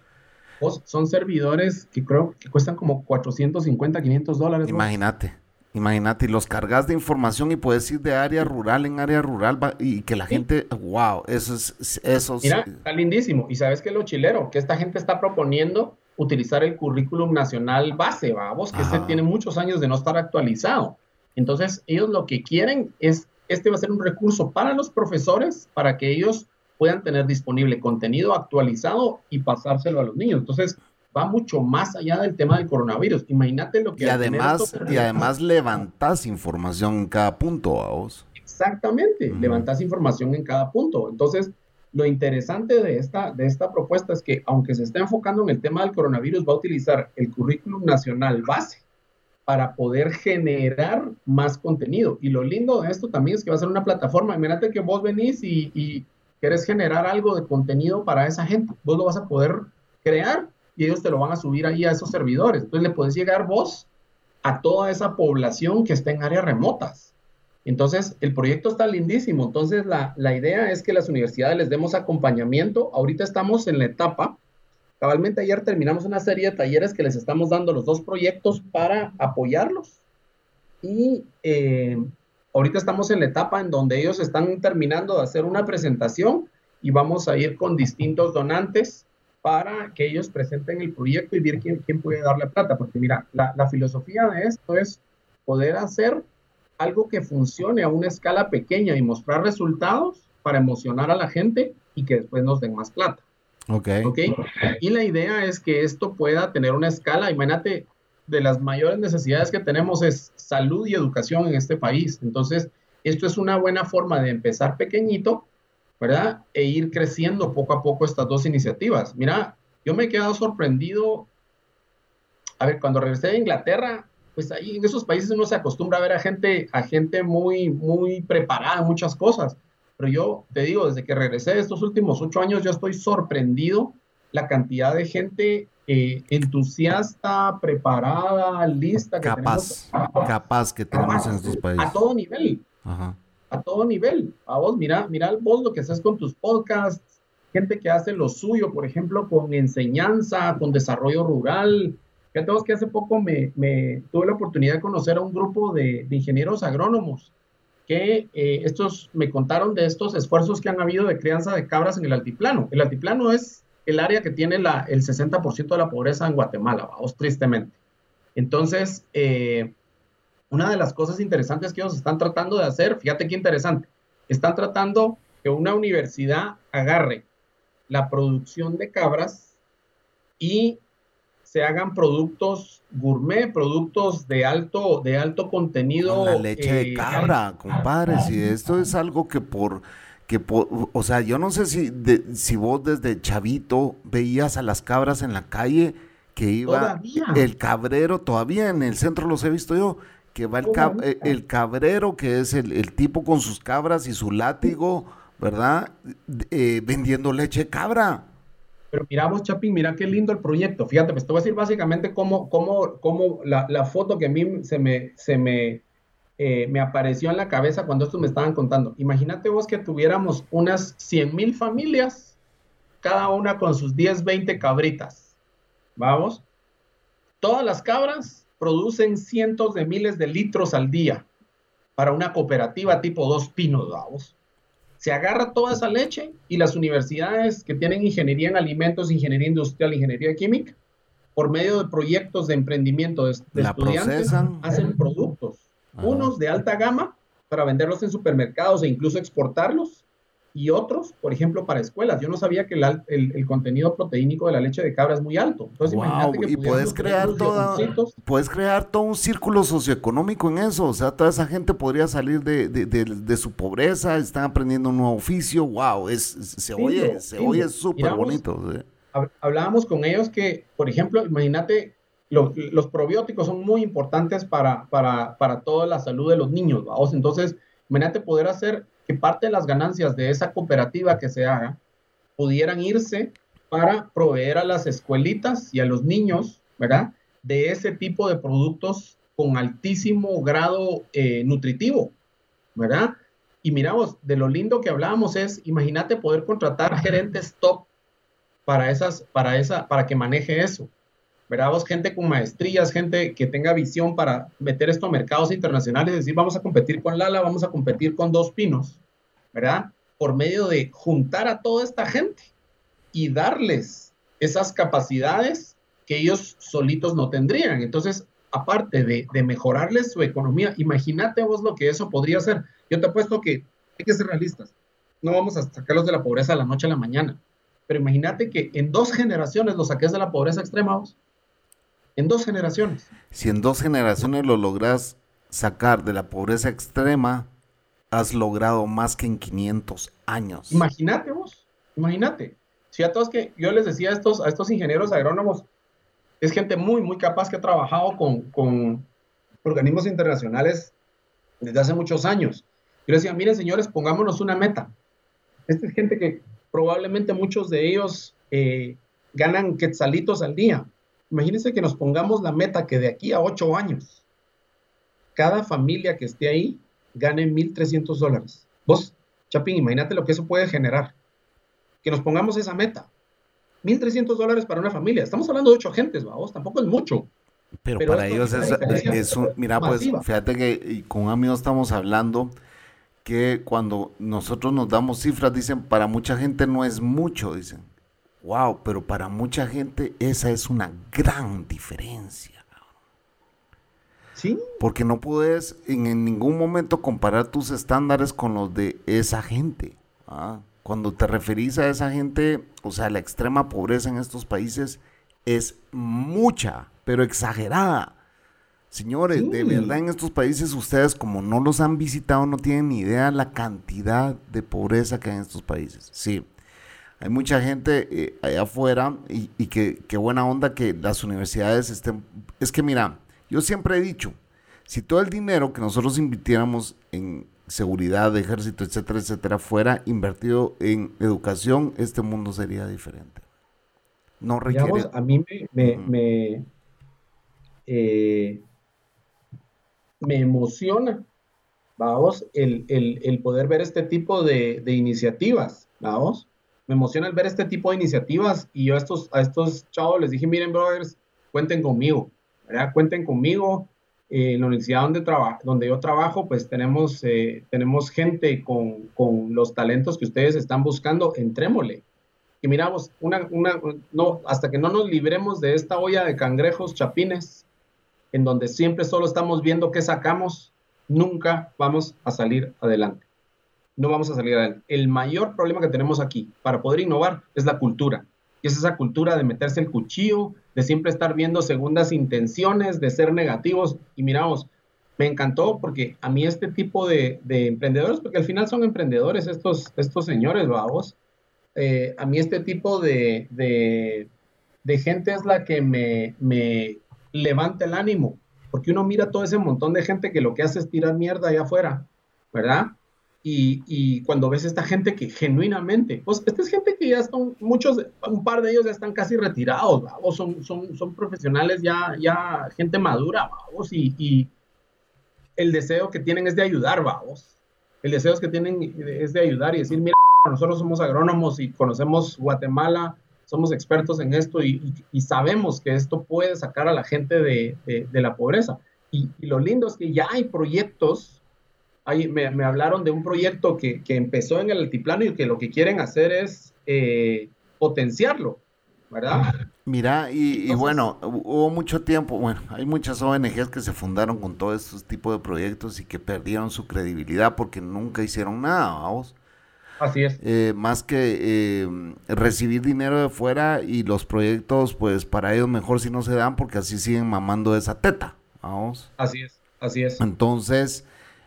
Son servidores que creo que cuestan como 450, 500 dólares. Imagínate, imagínate, y los cargas de información y puedes ir de área rural en área rural y que la gente, wow, eso es, eso Mira, está lindísimo. Y sabes que lo chilero, que esta gente está proponiendo utilizar el currículum nacional base, vamos, que este tiene muchos años de no estar actualizado. Entonces, ellos lo que quieren es, este va a ser un recurso para los profesores, para que ellos puedan tener disponible contenido actualizado y pasárselo a los niños. Entonces, va mucho más allá del tema del coronavirus. Imagínate lo que... Y además, y además levantas información en cada punto, vamos. Exactamente, levantas información en cada punto. Entonces, lo interesante de esta, de esta propuesta es que, aunque se está enfocando en el tema del coronavirus, va a utilizar el currículum nacional base para poder generar más contenido. Y lo lindo de esto también es que va a ser una plataforma. Imagínate que vos venís y, y querés generar algo de contenido para esa gente. Vos lo vas a poder crear y ellos te lo van a subir ahí a esos servidores. Entonces le puedes llegar vos a toda esa población que está en áreas remotas. Entonces, el proyecto está lindísimo. Entonces, la, la idea es que las universidades les demos acompañamiento. Ahorita estamos en la etapa, cabalmente ayer terminamos una serie de talleres que les estamos dando los dos proyectos para apoyarlos. Y eh, ahorita estamos en la etapa en donde ellos están terminando de hacer una presentación y vamos a ir con distintos donantes para que ellos presenten el proyecto y ver quién, quién puede darle plata. Porque mira, la, la filosofía de esto es poder hacer algo que funcione a una escala pequeña y mostrar resultados para emocionar a la gente y que después nos den más plata. Ok. ¿Ok? Y la idea es que esto pueda tener una escala. Imagínate, de las mayores necesidades que tenemos es salud y educación en este país. Entonces, esto es una buena forma de empezar pequeñito, ¿verdad? E ir creciendo poco a poco estas dos iniciativas. Mira, yo me he quedado sorprendido. A ver, cuando regresé de Inglaterra, pues ahí en esos países uno se acostumbra a ver a gente, a gente muy, muy preparada en muchas cosas. Pero yo te digo, desde que regresé estos últimos ocho años, yo estoy sorprendido la cantidad de gente eh, entusiasta, preparada, lista. Que capaz, tenemos, capaz que tenemos capaz, en estos países. A todo nivel. Ajá. A todo nivel. A vos, mira, mira vos lo que haces con tus podcasts, gente que hace lo suyo, por ejemplo, con enseñanza, con desarrollo rural, Vos que hace poco me, me, tuve la oportunidad de conocer a un grupo de, de ingenieros agrónomos que eh, estos me contaron de estos esfuerzos que han habido de crianza de cabras en el altiplano. El altiplano es el área que tiene la, el 60% de la pobreza en Guatemala, vamos, tristemente. Entonces, eh, una de las cosas interesantes que ellos están tratando de hacer, fíjate qué interesante, están tratando que una universidad agarre la producción de cabras y se hagan productos gourmet, productos de alto, de alto contenido. la leche eh, de cabra, compadre, si esto es algo que por, que por, o sea, yo no sé si, si vos desde chavito veías a las cabras en la calle, que iba el cabrero, todavía en el centro los he visto yo, que va el, eh, el cabrero, que es el, el, tipo con sus cabras y su látigo, ¿verdad? Eh, vendiendo leche de cabra. Pero miramos, Chapín, mira qué lindo el proyecto. Fíjate, pues te voy a decir básicamente cómo, cómo, cómo la, la foto que a mí se me, se me, eh, me apareció en la cabeza cuando estos me estaban contando. Imagínate vos que tuviéramos unas 100 mil familias, cada una con sus 10, 20 cabritas. Vamos. Todas las cabras producen cientos de miles de litros al día para una cooperativa tipo Dos Pinos, vamos se agarra toda esa leche y las universidades que tienen ingeniería en alimentos, ingeniería industrial, ingeniería química, por medio de proyectos de emprendimiento de, de estudiantes, hacen productos, unos de alta gama para venderlos en supermercados e incluso exportarlos, y otros, por ejemplo, para escuelas. Yo no sabía que el, el, contenido proteínico de la leche de cabra es muy alto. Entonces, imagínate que y puedes crear, toda, puedes crear todo un círculo socioeconómico en eso. O sea, toda esa gente podría salir de, de, de, su pobreza, están aprendiendo un nuevo oficio. ¡Wow! Es, se oye se oye súper bonito. Hablábamos con ellos que, por ejemplo, imagínate, los probióticos son muy importantes para, para, para toda la salud de los niños. Entonces, imagínate poder hacer que parte de las ganancias de esa cooperativa que se haga pudieran irse para proveer a las escuelitas y a los niños, ¿verdad? De ese tipo de productos con altísimo grado eh, nutritivo, ¿verdad? Y miramos, de lo lindo que hablábamos es, imagínate poder contratar gerentes top para esas, para esa, para que maneje eso. ¿Verdad? Vos, gente con maestrías, gente que tenga visión para meter esto a mercados internacionales, es decir, vamos a competir con Lala, vamos a competir con Dos Pinos, ¿verdad? Por medio de juntar a toda esta gente y darles esas capacidades que ellos solitos no tendrían. Entonces, aparte de, de mejorarles su economía, imagínate vos lo que eso podría hacer. Yo te apuesto que hay que ser realistas. No vamos a sacarlos de la pobreza de la noche a la mañana. Pero imagínate que en dos generaciones los saques de la pobreza extrema, vos. En dos generaciones. Si en dos generaciones lo logras sacar de la pobreza extrema, has logrado más que en 500 años. Imagínate vos, imagínate. Si a todos que yo les decía a estos, a estos ingenieros agrónomos, es gente muy, muy capaz que ha trabajado con, con organismos internacionales desde hace muchos años. Yo les decía, miren señores, pongámonos una meta. Esta es gente que probablemente muchos de ellos eh, ganan quetzalitos al día. Imagínense que nos pongamos la meta que de aquí a ocho años, cada familia que esté ahí gane 1.300 dólares. Vos, Chapín, imagínate lo que eso puede generar. Que nos pongamos esa meta. 1.300 dólares para una familia. Estamos hablando de ocho agentes, vamos, tampoco es mucho. Pero, para ellos es, un, mira, pues fíjate que con un amigo estamos hablando que cuando nosotros nos damos cifras, dicen, para mucha gente no es mucho, dicen. Wow, pero para mucha gente esa es una gran diferencia. Sí. Porque no puedes en, ningún momento comparar tus estándares con los de esa gente. ¿ah? Cuando te referís a esa gente, o sea, la extrema pobreza en estos países es mucha, pero exagerada. Señores, de verdad en estos países ustedes como no los han visitado no tienen ni idea la cantidad de pobreza que hay en estos países. Sí, hay mucha gente eh, allá afuera y, y que, buena onda que las universidades estén... Es que mira, yo siempre he dicho, si todo el dinero que nosotros invirtiéramos en seguridad, ejército, etcétera, etcétera, fuera invertido en educación, este mundo sería diferente. No requiere... a mí me, eh, me emociona, vamos, el, el, poder ver este tipo de, de, iniciativas, vamos. Me emociona el ver este tipo de iniciativas y yo a estos, a estos chavos les dije, miren, brothers, cuenten conmigo, ¿verdad? Cuenten conmigo. Eh, en la universidad donde, yo trabajo, pues tenemos, eh, tenemos gente con, con, los talentos que ustedes están buscando, entrémosle. Y miramos, una, una, no, hasta que no nos libremos de esta olla de cangrejos chapines, en donde siempre solo estamos viendo qué sacamos, nunca vamos a salir adelante. No vamos a salir adelante. El mayor problema que tenemos aquí para poder innovar es la cultura. Y es esa cultura de meterse el cuchillo, de siempre estar viendo segundas intenciones, de ser negativos. Y miramos, me encantó porque a mí este tipo de, emprendedores, porque al final son emprendedores estos, estos señores, vamos, eh, a mí este tipo de, de, gente es la que me, me, levanta el ánimo, porque uno mira todo ese montón de gente que lo que hace es tirar mierda allá afuera, ¿verdad? Y, cuando ves esta gente que genuinamente, pues esta es gente que ya están, muchos, un par de ellos ya están casi retirados, vamos, son, son, son profesionales ya, ya gente madura, vamos, y, y el deseo que tienen es de ayudar, vamos. El deseo que tienen es de ayudar y decir, mira, nosotros somos agrónomos y conocemos Guatemala, somos expertos en esto y, sabemos que esto puede sacar a la gente de, la pobreza. Y, lo lindo es que ya hay proyectos, hay, me, hablaron de un proyecto que, empezó en el altiplano y que lo que quieren hacer es eh, potenciarlo, ¿verdad? Mira, y, bueno, hubo mucho tiempo, bueno, hay muchas ONGs que se fundaron con todos estos tipos de proyectos y que perdieron su credibilidad porque nunca hicieron nada, vamos. Así es. Eh, más que eh, recibir dinero de fuera y los proyectos, pues para ellos mejor si no se dan porque así siguen mamando esa teta. Vamos. Así es, así es. Entonces,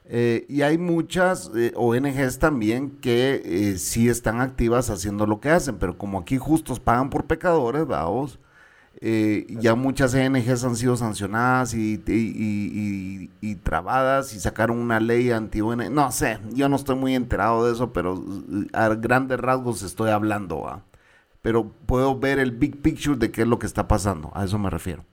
eh, y hay muchas ONGs también que sí están activas haciendo lo que hacen, pero como aquí justos pagan por pecadores, vamos eh, ya muchas ONGs han sido sancionadas y, y, trabadas y sacaron una ley anti -ONG. No sé, yo no estoy muy enterado de eso, pero eh, a grandes rasgos estoy hablando. Pero puedo ver el big picture de qué es lo que está pasando. A eso me refiero.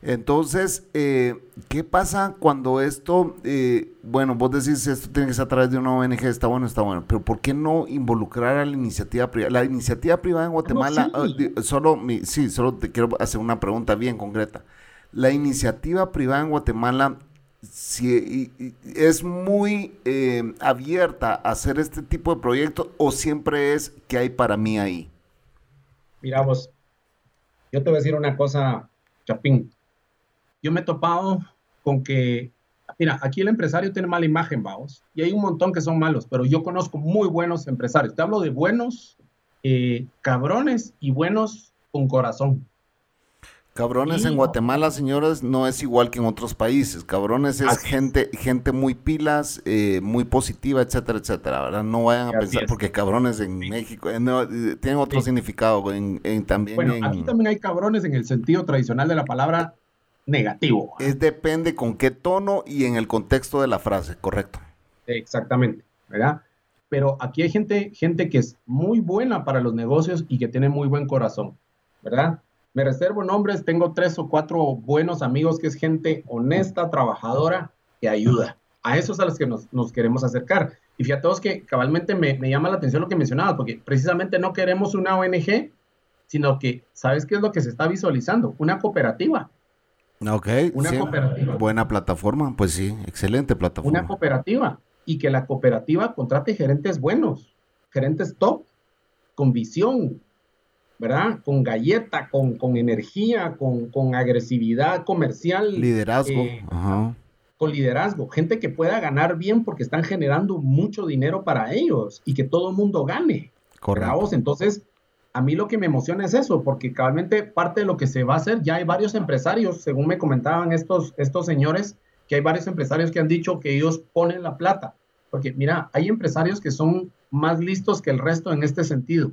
Entonces, eh, ¿qué pasa cuando esto, eh, bueno, vos decís esto tiene que ser a través de una ONG, está bueno, está bueno, pero ¿por qué no involucrar a la iniciativa privada? La iniciativa privada en Guatemala, ah, solo, sí, solo te quiero hacer una pregunta bien concreta. La iniciativa privada en Guatemala si, es muy eh, abierta a hacer este tipo de proyectos o siempre es que hay para mí ahí? Mira vos, yo te voy a decir una cosa Chapín. Yo me he topado con que, mira, aquí el empresario tiene mala imagen, vamos, y hay un montón que son malos, pero yo conozco muy buenos empresarios. Te hablo de buenos, eh, cabrones y buenos con corazón. Cabrones en Guatemala, señores, no es igual que en otros países. Cabrones es gente, gente muy pilas, eh, muy positiva, etcétera, etcétera. ¿verdad? No vayan a pensar porque cabrones en México eh, eh, tienen otro significado. En, también bueno, aquí también hay cabrones en el sentido tradicional de la palabra negativo. Es depende con qué tono y en el contexto de la frase, correcto. Exactamente, ¿verdad? Pero aquí hay gente, gente que es muy buena para los negocios y que tiene muy buen corazón, ¿verdad? Me reservo nombres, tengo tres o cuatro buenos amigos que es gente honesta, trabajadora, que ayuda. A esos es a los que nos, queremos acercar. Y fíjate todos que cabalmente me, me, llama la atención lo que mencionabas, porque precisamente no queremos una ONG, sino que, ¿sabes qué es lo que se está visualizando? Una cooperativa. Ok, una cooperativa. Buena plataforma, pues sí, excelente plataforma. Una cooperativa y que la cooperativa contrate gerentes buenos, gerentes top, con visión, ¿verdad? Con galleta, con, con energía, con, con, agresividad comercial. Liderazgo. Eh, con liderazgo, gente que pueda ganar bien porque están generando mucho dinero para ellos y que todo el mundo gane. Correcto. Entonces, a mí lo que me emociona es eso, porque cabalmente parte de lo que se va a hacer, ya hay varios empresarios, según me comentaban estos, estos señores, que hay varios empresarios que han dicho que ellos ponen la plata. Porque mira, hay empresarios que son más listos que el resto en este sentido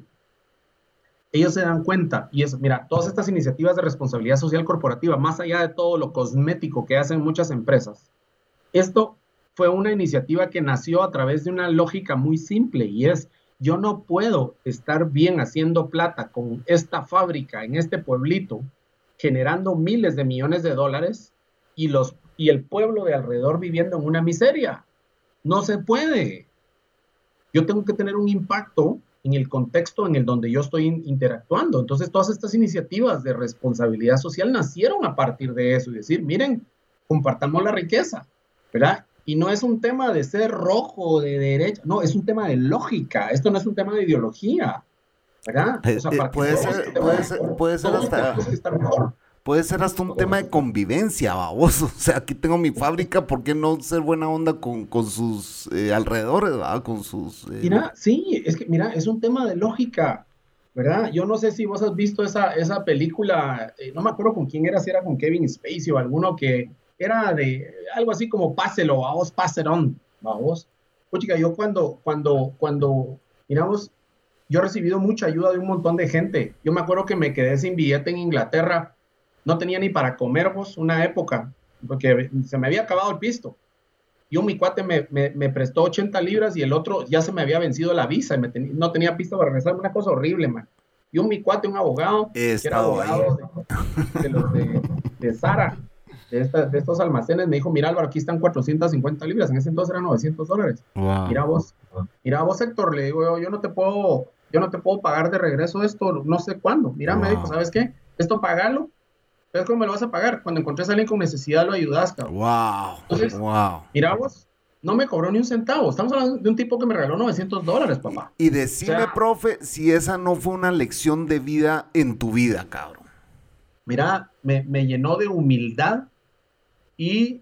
ellos se dan cuenta, y es, mira, todas estas iniciativas de responsabilidad social corporativa, más allá de todo lo cosmético que hacen muchas empresas, esto fue una iniciativa que nació a través de una lógica muy simple y es, yo no puedo estar bien haciendo plata con esta fábrica en este pueblito, generando miles de millones de dólares y, los, y el pueblo de alrededor viviendo en una miseria. No se puede. Yo tengo que tener un impacto en el contexto en el donde yo estoy interactuando. Entonces, todas estas iniciativas de responsabilidad social nacieron a partir de eso y decir, miren, compartamos la riqueza, ¿verdad? Y no es un tema de ser rojo de derecha, no, es un tema de lógica, esto no es un tema de ideología, ¿verdad? O sea, eh, puede, ser, puede, ser, puede ser hasta puede ser hasta un tema de convivencia, vamos. O sea, aquí tengo mi fábrica, ¿por qué no ser buena onda con, sus eh, alrededores, ¿verdad? Con sus... Eh, mira, sí, es que, mira, es un tema de lógica, ¿verdad? Yo no sé si vos has visto esa, esa película, eh, no me acuerdo con quién era, si era con Kevin Spacey o alguno que era de algo así como páselo, pass it on, vamos. chica, yo cuando, cuando, cuando, miramos, yo he recibido mucha ayuda de un montón de gente. Yo me acuerdo que me quedé sin billete en Inglaterra no tenía ni para comer vos una época, porque se me había acabado el pisto. Y un mi cuate me, me, prestó 80 libras y el otro ya se me había vencido la visa y me no tenía pisto para regresar. Una cosa horrible, man. Y un mi cuate, un abogado, que era abogado de, los de, de Sara, de, de, estos almacenes, me dijo, mira Álvaro, aquí están 450 libras, en ese entonces eran 900 dólares. Mira vos, mira vos Héctor, le digo, yo no te puedo, yo no te puedo pagar de regreso esto, no sé cuándo. Mira, me dijo, ¿sabes qué? Esto pagalo ¿Sabes cómo me lo vas a pagar? Cuando encontres a alguien con necesidad, lo ayudas, cabrón. Wow. Entonces, wow. Mira vos, no me cobró ni un centavo. Estamos hablando de un tipo que me regaló 900 dólares, papá. Y decime, profe, si esa no fue una lección de vida en tu vida, cabrón. Mira, me, me llenó de humildad y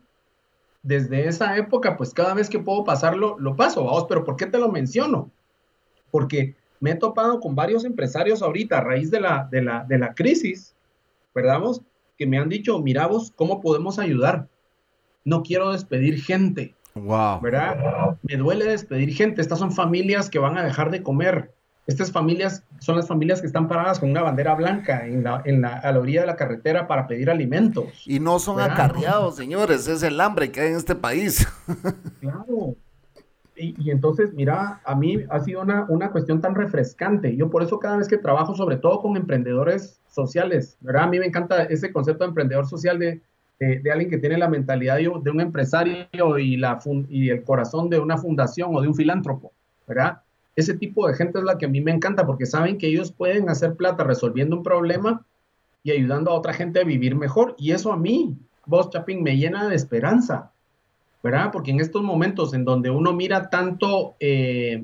desde esa época, pues cada vez que puedo pasarlo, lo paso, vamos, pero ¿por qué te lo menciono? Porque me he topado con varios empresarios ahorita a raíz de la, de la, de la crisis, ¿verdad? Que me han dicho, mira vos, ¿cómo podemos ayudar? No quiero despedir gente. Wow. ¿Verdad? Me duele despedir gente. Estas son familias que van a dejar de comer. Estas familias son las familias que están paradas con una bandera blanca en la, en la, a la orilla de la carretera para pedir alimentos. Y no son acarreados, señores, es el hambre que hay en este país. Claro, y, entonces, mira, a mí ha sido una, una cuestión tan refrescante. Yo por eso cada vez que trabajo, sobre todo con emprendedores sociales, ¿verdad? A mí me encanta ese concepto de emprendedor social de, de, alguien que tiene la mentalidad de, un empresario y, la y el corazón de una fundación o de un filántropo, ¿verdad? Ese tipo de gente es la que a mí me encanta porque saben que ellos pueden hacer plata resolviendo un problema y ayudando a otra gente a vivir mejor. Y eso a mí, vos, Chapin, me llena de esperanza ¿verdad? Porque en estos momentos en donde uno mira tanto, eh,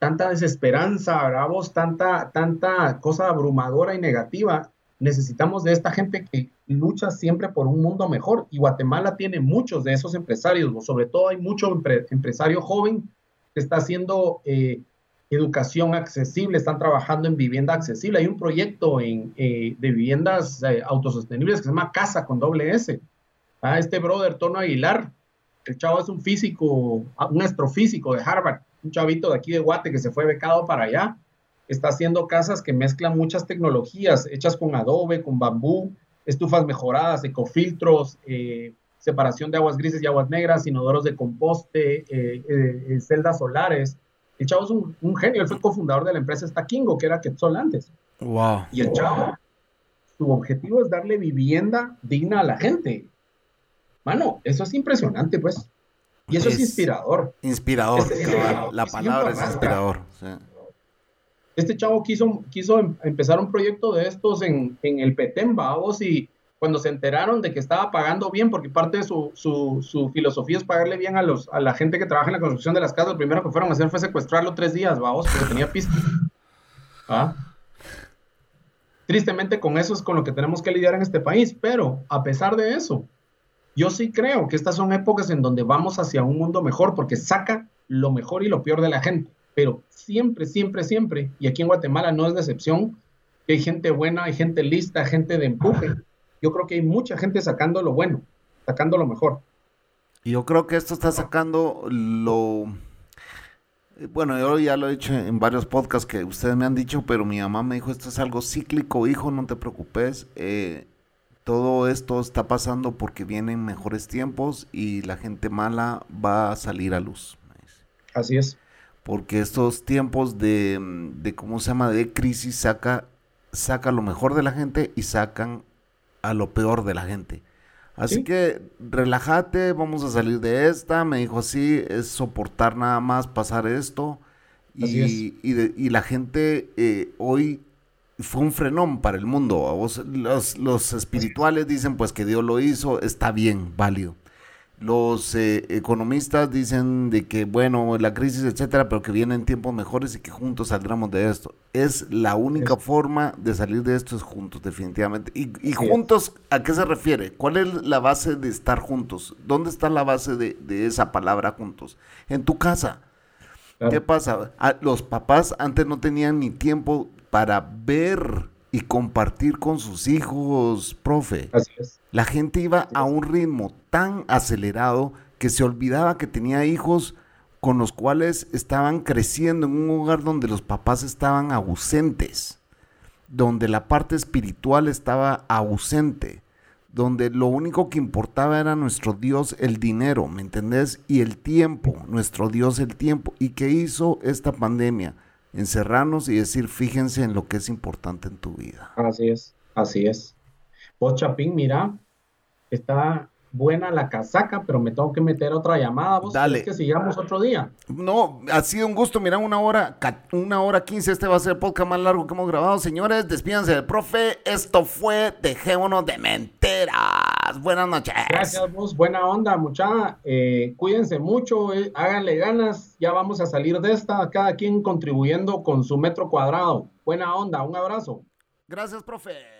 tanta desesperanza, ¿verdad? tanta, tanta cosa abrumadora y negativa, necesitamos de esta gente que lucha siempre por un mundo mejor. Y Guatemala tiene muchos de esos empresarios, sobre todo hay mucho empresario joven que está haciendo eh, educación accesible, están trabajando en vivienda accesible. Hay un proyecto en, eh, de viviendas autosostenibles que se llama Casa con doble S. Ah, este brother Tono Aguilar el chavo es un físico, ah, un astrofísico de Harvard, un chavito de aquí de Guate que se fue becado para allá. Está haciendo casas que mezclan muchas tecnologías, hechas con adobe, con bambú, estufas mejoradas, ecofiltros, eh, separación de aguas grises y aguas negras, inodoros de composte, eh, eh, celdas solares. El chavo es un, genio, él fue cofundador de la empresa Stakingo, que era Quetzal antes. Wow. Y el chavo, su objetivo es darle vivienda digna a la gente. Mano, eso es impresionante, pues. Y eso es, inspirador. Inspirador, la palabra es inspirador. Este chavo quiso, quiso em, empezar un proyecto de estos en, en el Petén, vos, y cuando se enteraron de que estaba pagando bien, porque parte de su, su, su, filosofía es pagarle bien a, los, a la gente que trabaja en la construcción de las casas, lo primero que fueron a hacer fue secuestrarlo tres días, vamos, porque tenía pista. ¿Ah? Tristemente con eso es con lo que tenemos que lidiar en este país, pero a pesar de eso, yo sí creo que estas son épocas en donde vamos hacia un mundo mejor porque saca lo mejor y lo peor de la gente, pero siempre, siempre, siempre, y aquí en Guatemala no es decepción, que hay gente buena, hay gente lista, gente de empuje. Yo creo que hay mucha gente sacando lo bueno, sacando lo mejor. Yo creo que esto está sacando lo bueno, yo ya lo he dicho en varios podcasts que ustedes me han dicho, pero mi mamá me dijo, esto es algo cíclico, hijo, no te preocupes. Eh, todo esto está pasando porque vienen mejores tiempos y la gente mala va a salir a luz. Así es. Porque estos tiempos de, de ¿cómo se llama?, de crisis saca, saca lo mejor de la gente y sacan a lo peor de la gente. Así que relájate, vamos a salir de esta. Me dijo así, es soportar nada más pasar esto. Y, y, la gente eh, hoy fue un frenón para el mundo. los, los espirituales dicen pues que Dios lo hizo, está bien, válido. Los eh, economistas dicen de que, bueno, la crisis, etcétera, pero que vienen tiempos mejores y que juntos saldremos de esto. Es la única forma de salir de esto es juntos, definitivamente. Y, juntos, ¿a qué se refiere? ¿Cuál es la base de estar juntos? ¿Dónde está la base de, esa palabra juntos? En tu casa. ¿Qué pasa? Ah, los papás antes no tenían ni tiempo para ver y compartir con sus hijos, profe. Así es. La gente iba a un ritmo tan acelerado que se olvidaba que tenía hijos con los cuales estaban creciendo en un hogar donde los papás estaban ausentes, donde la parte espiritual estaba ausente, donde lo único que importaba era nuestro Dios el dinero, ¿me entendés? Y el tiempo, nuestro Dios el tiempo. ¿Y qué hizo esta pandemia? Encerrarnos y decir, fíjense en lo que es importante en tu vida. Así es, así es. Vos, Chapín, mira, está buena la casaca, pero me tengo que meter otra llamada. ¿Vos Dale. que sigamos otro día? No, ha sido un gusto. Mira, una hora, una hora quince. Este va a ser el podcast más largo que hemos grabado. Señores, despídanse del profe. Esto fue Dejémonos de Menteras. Buenas noches. Gracias, vos. Buena onda, mucha. Eh, cuídense mucho, eh, háganle ganas. Ya vamos a salir de esta. Cada quien contribuyendo con su metro cuadrado. Buena onda. Un abrazo. Gracias, profe.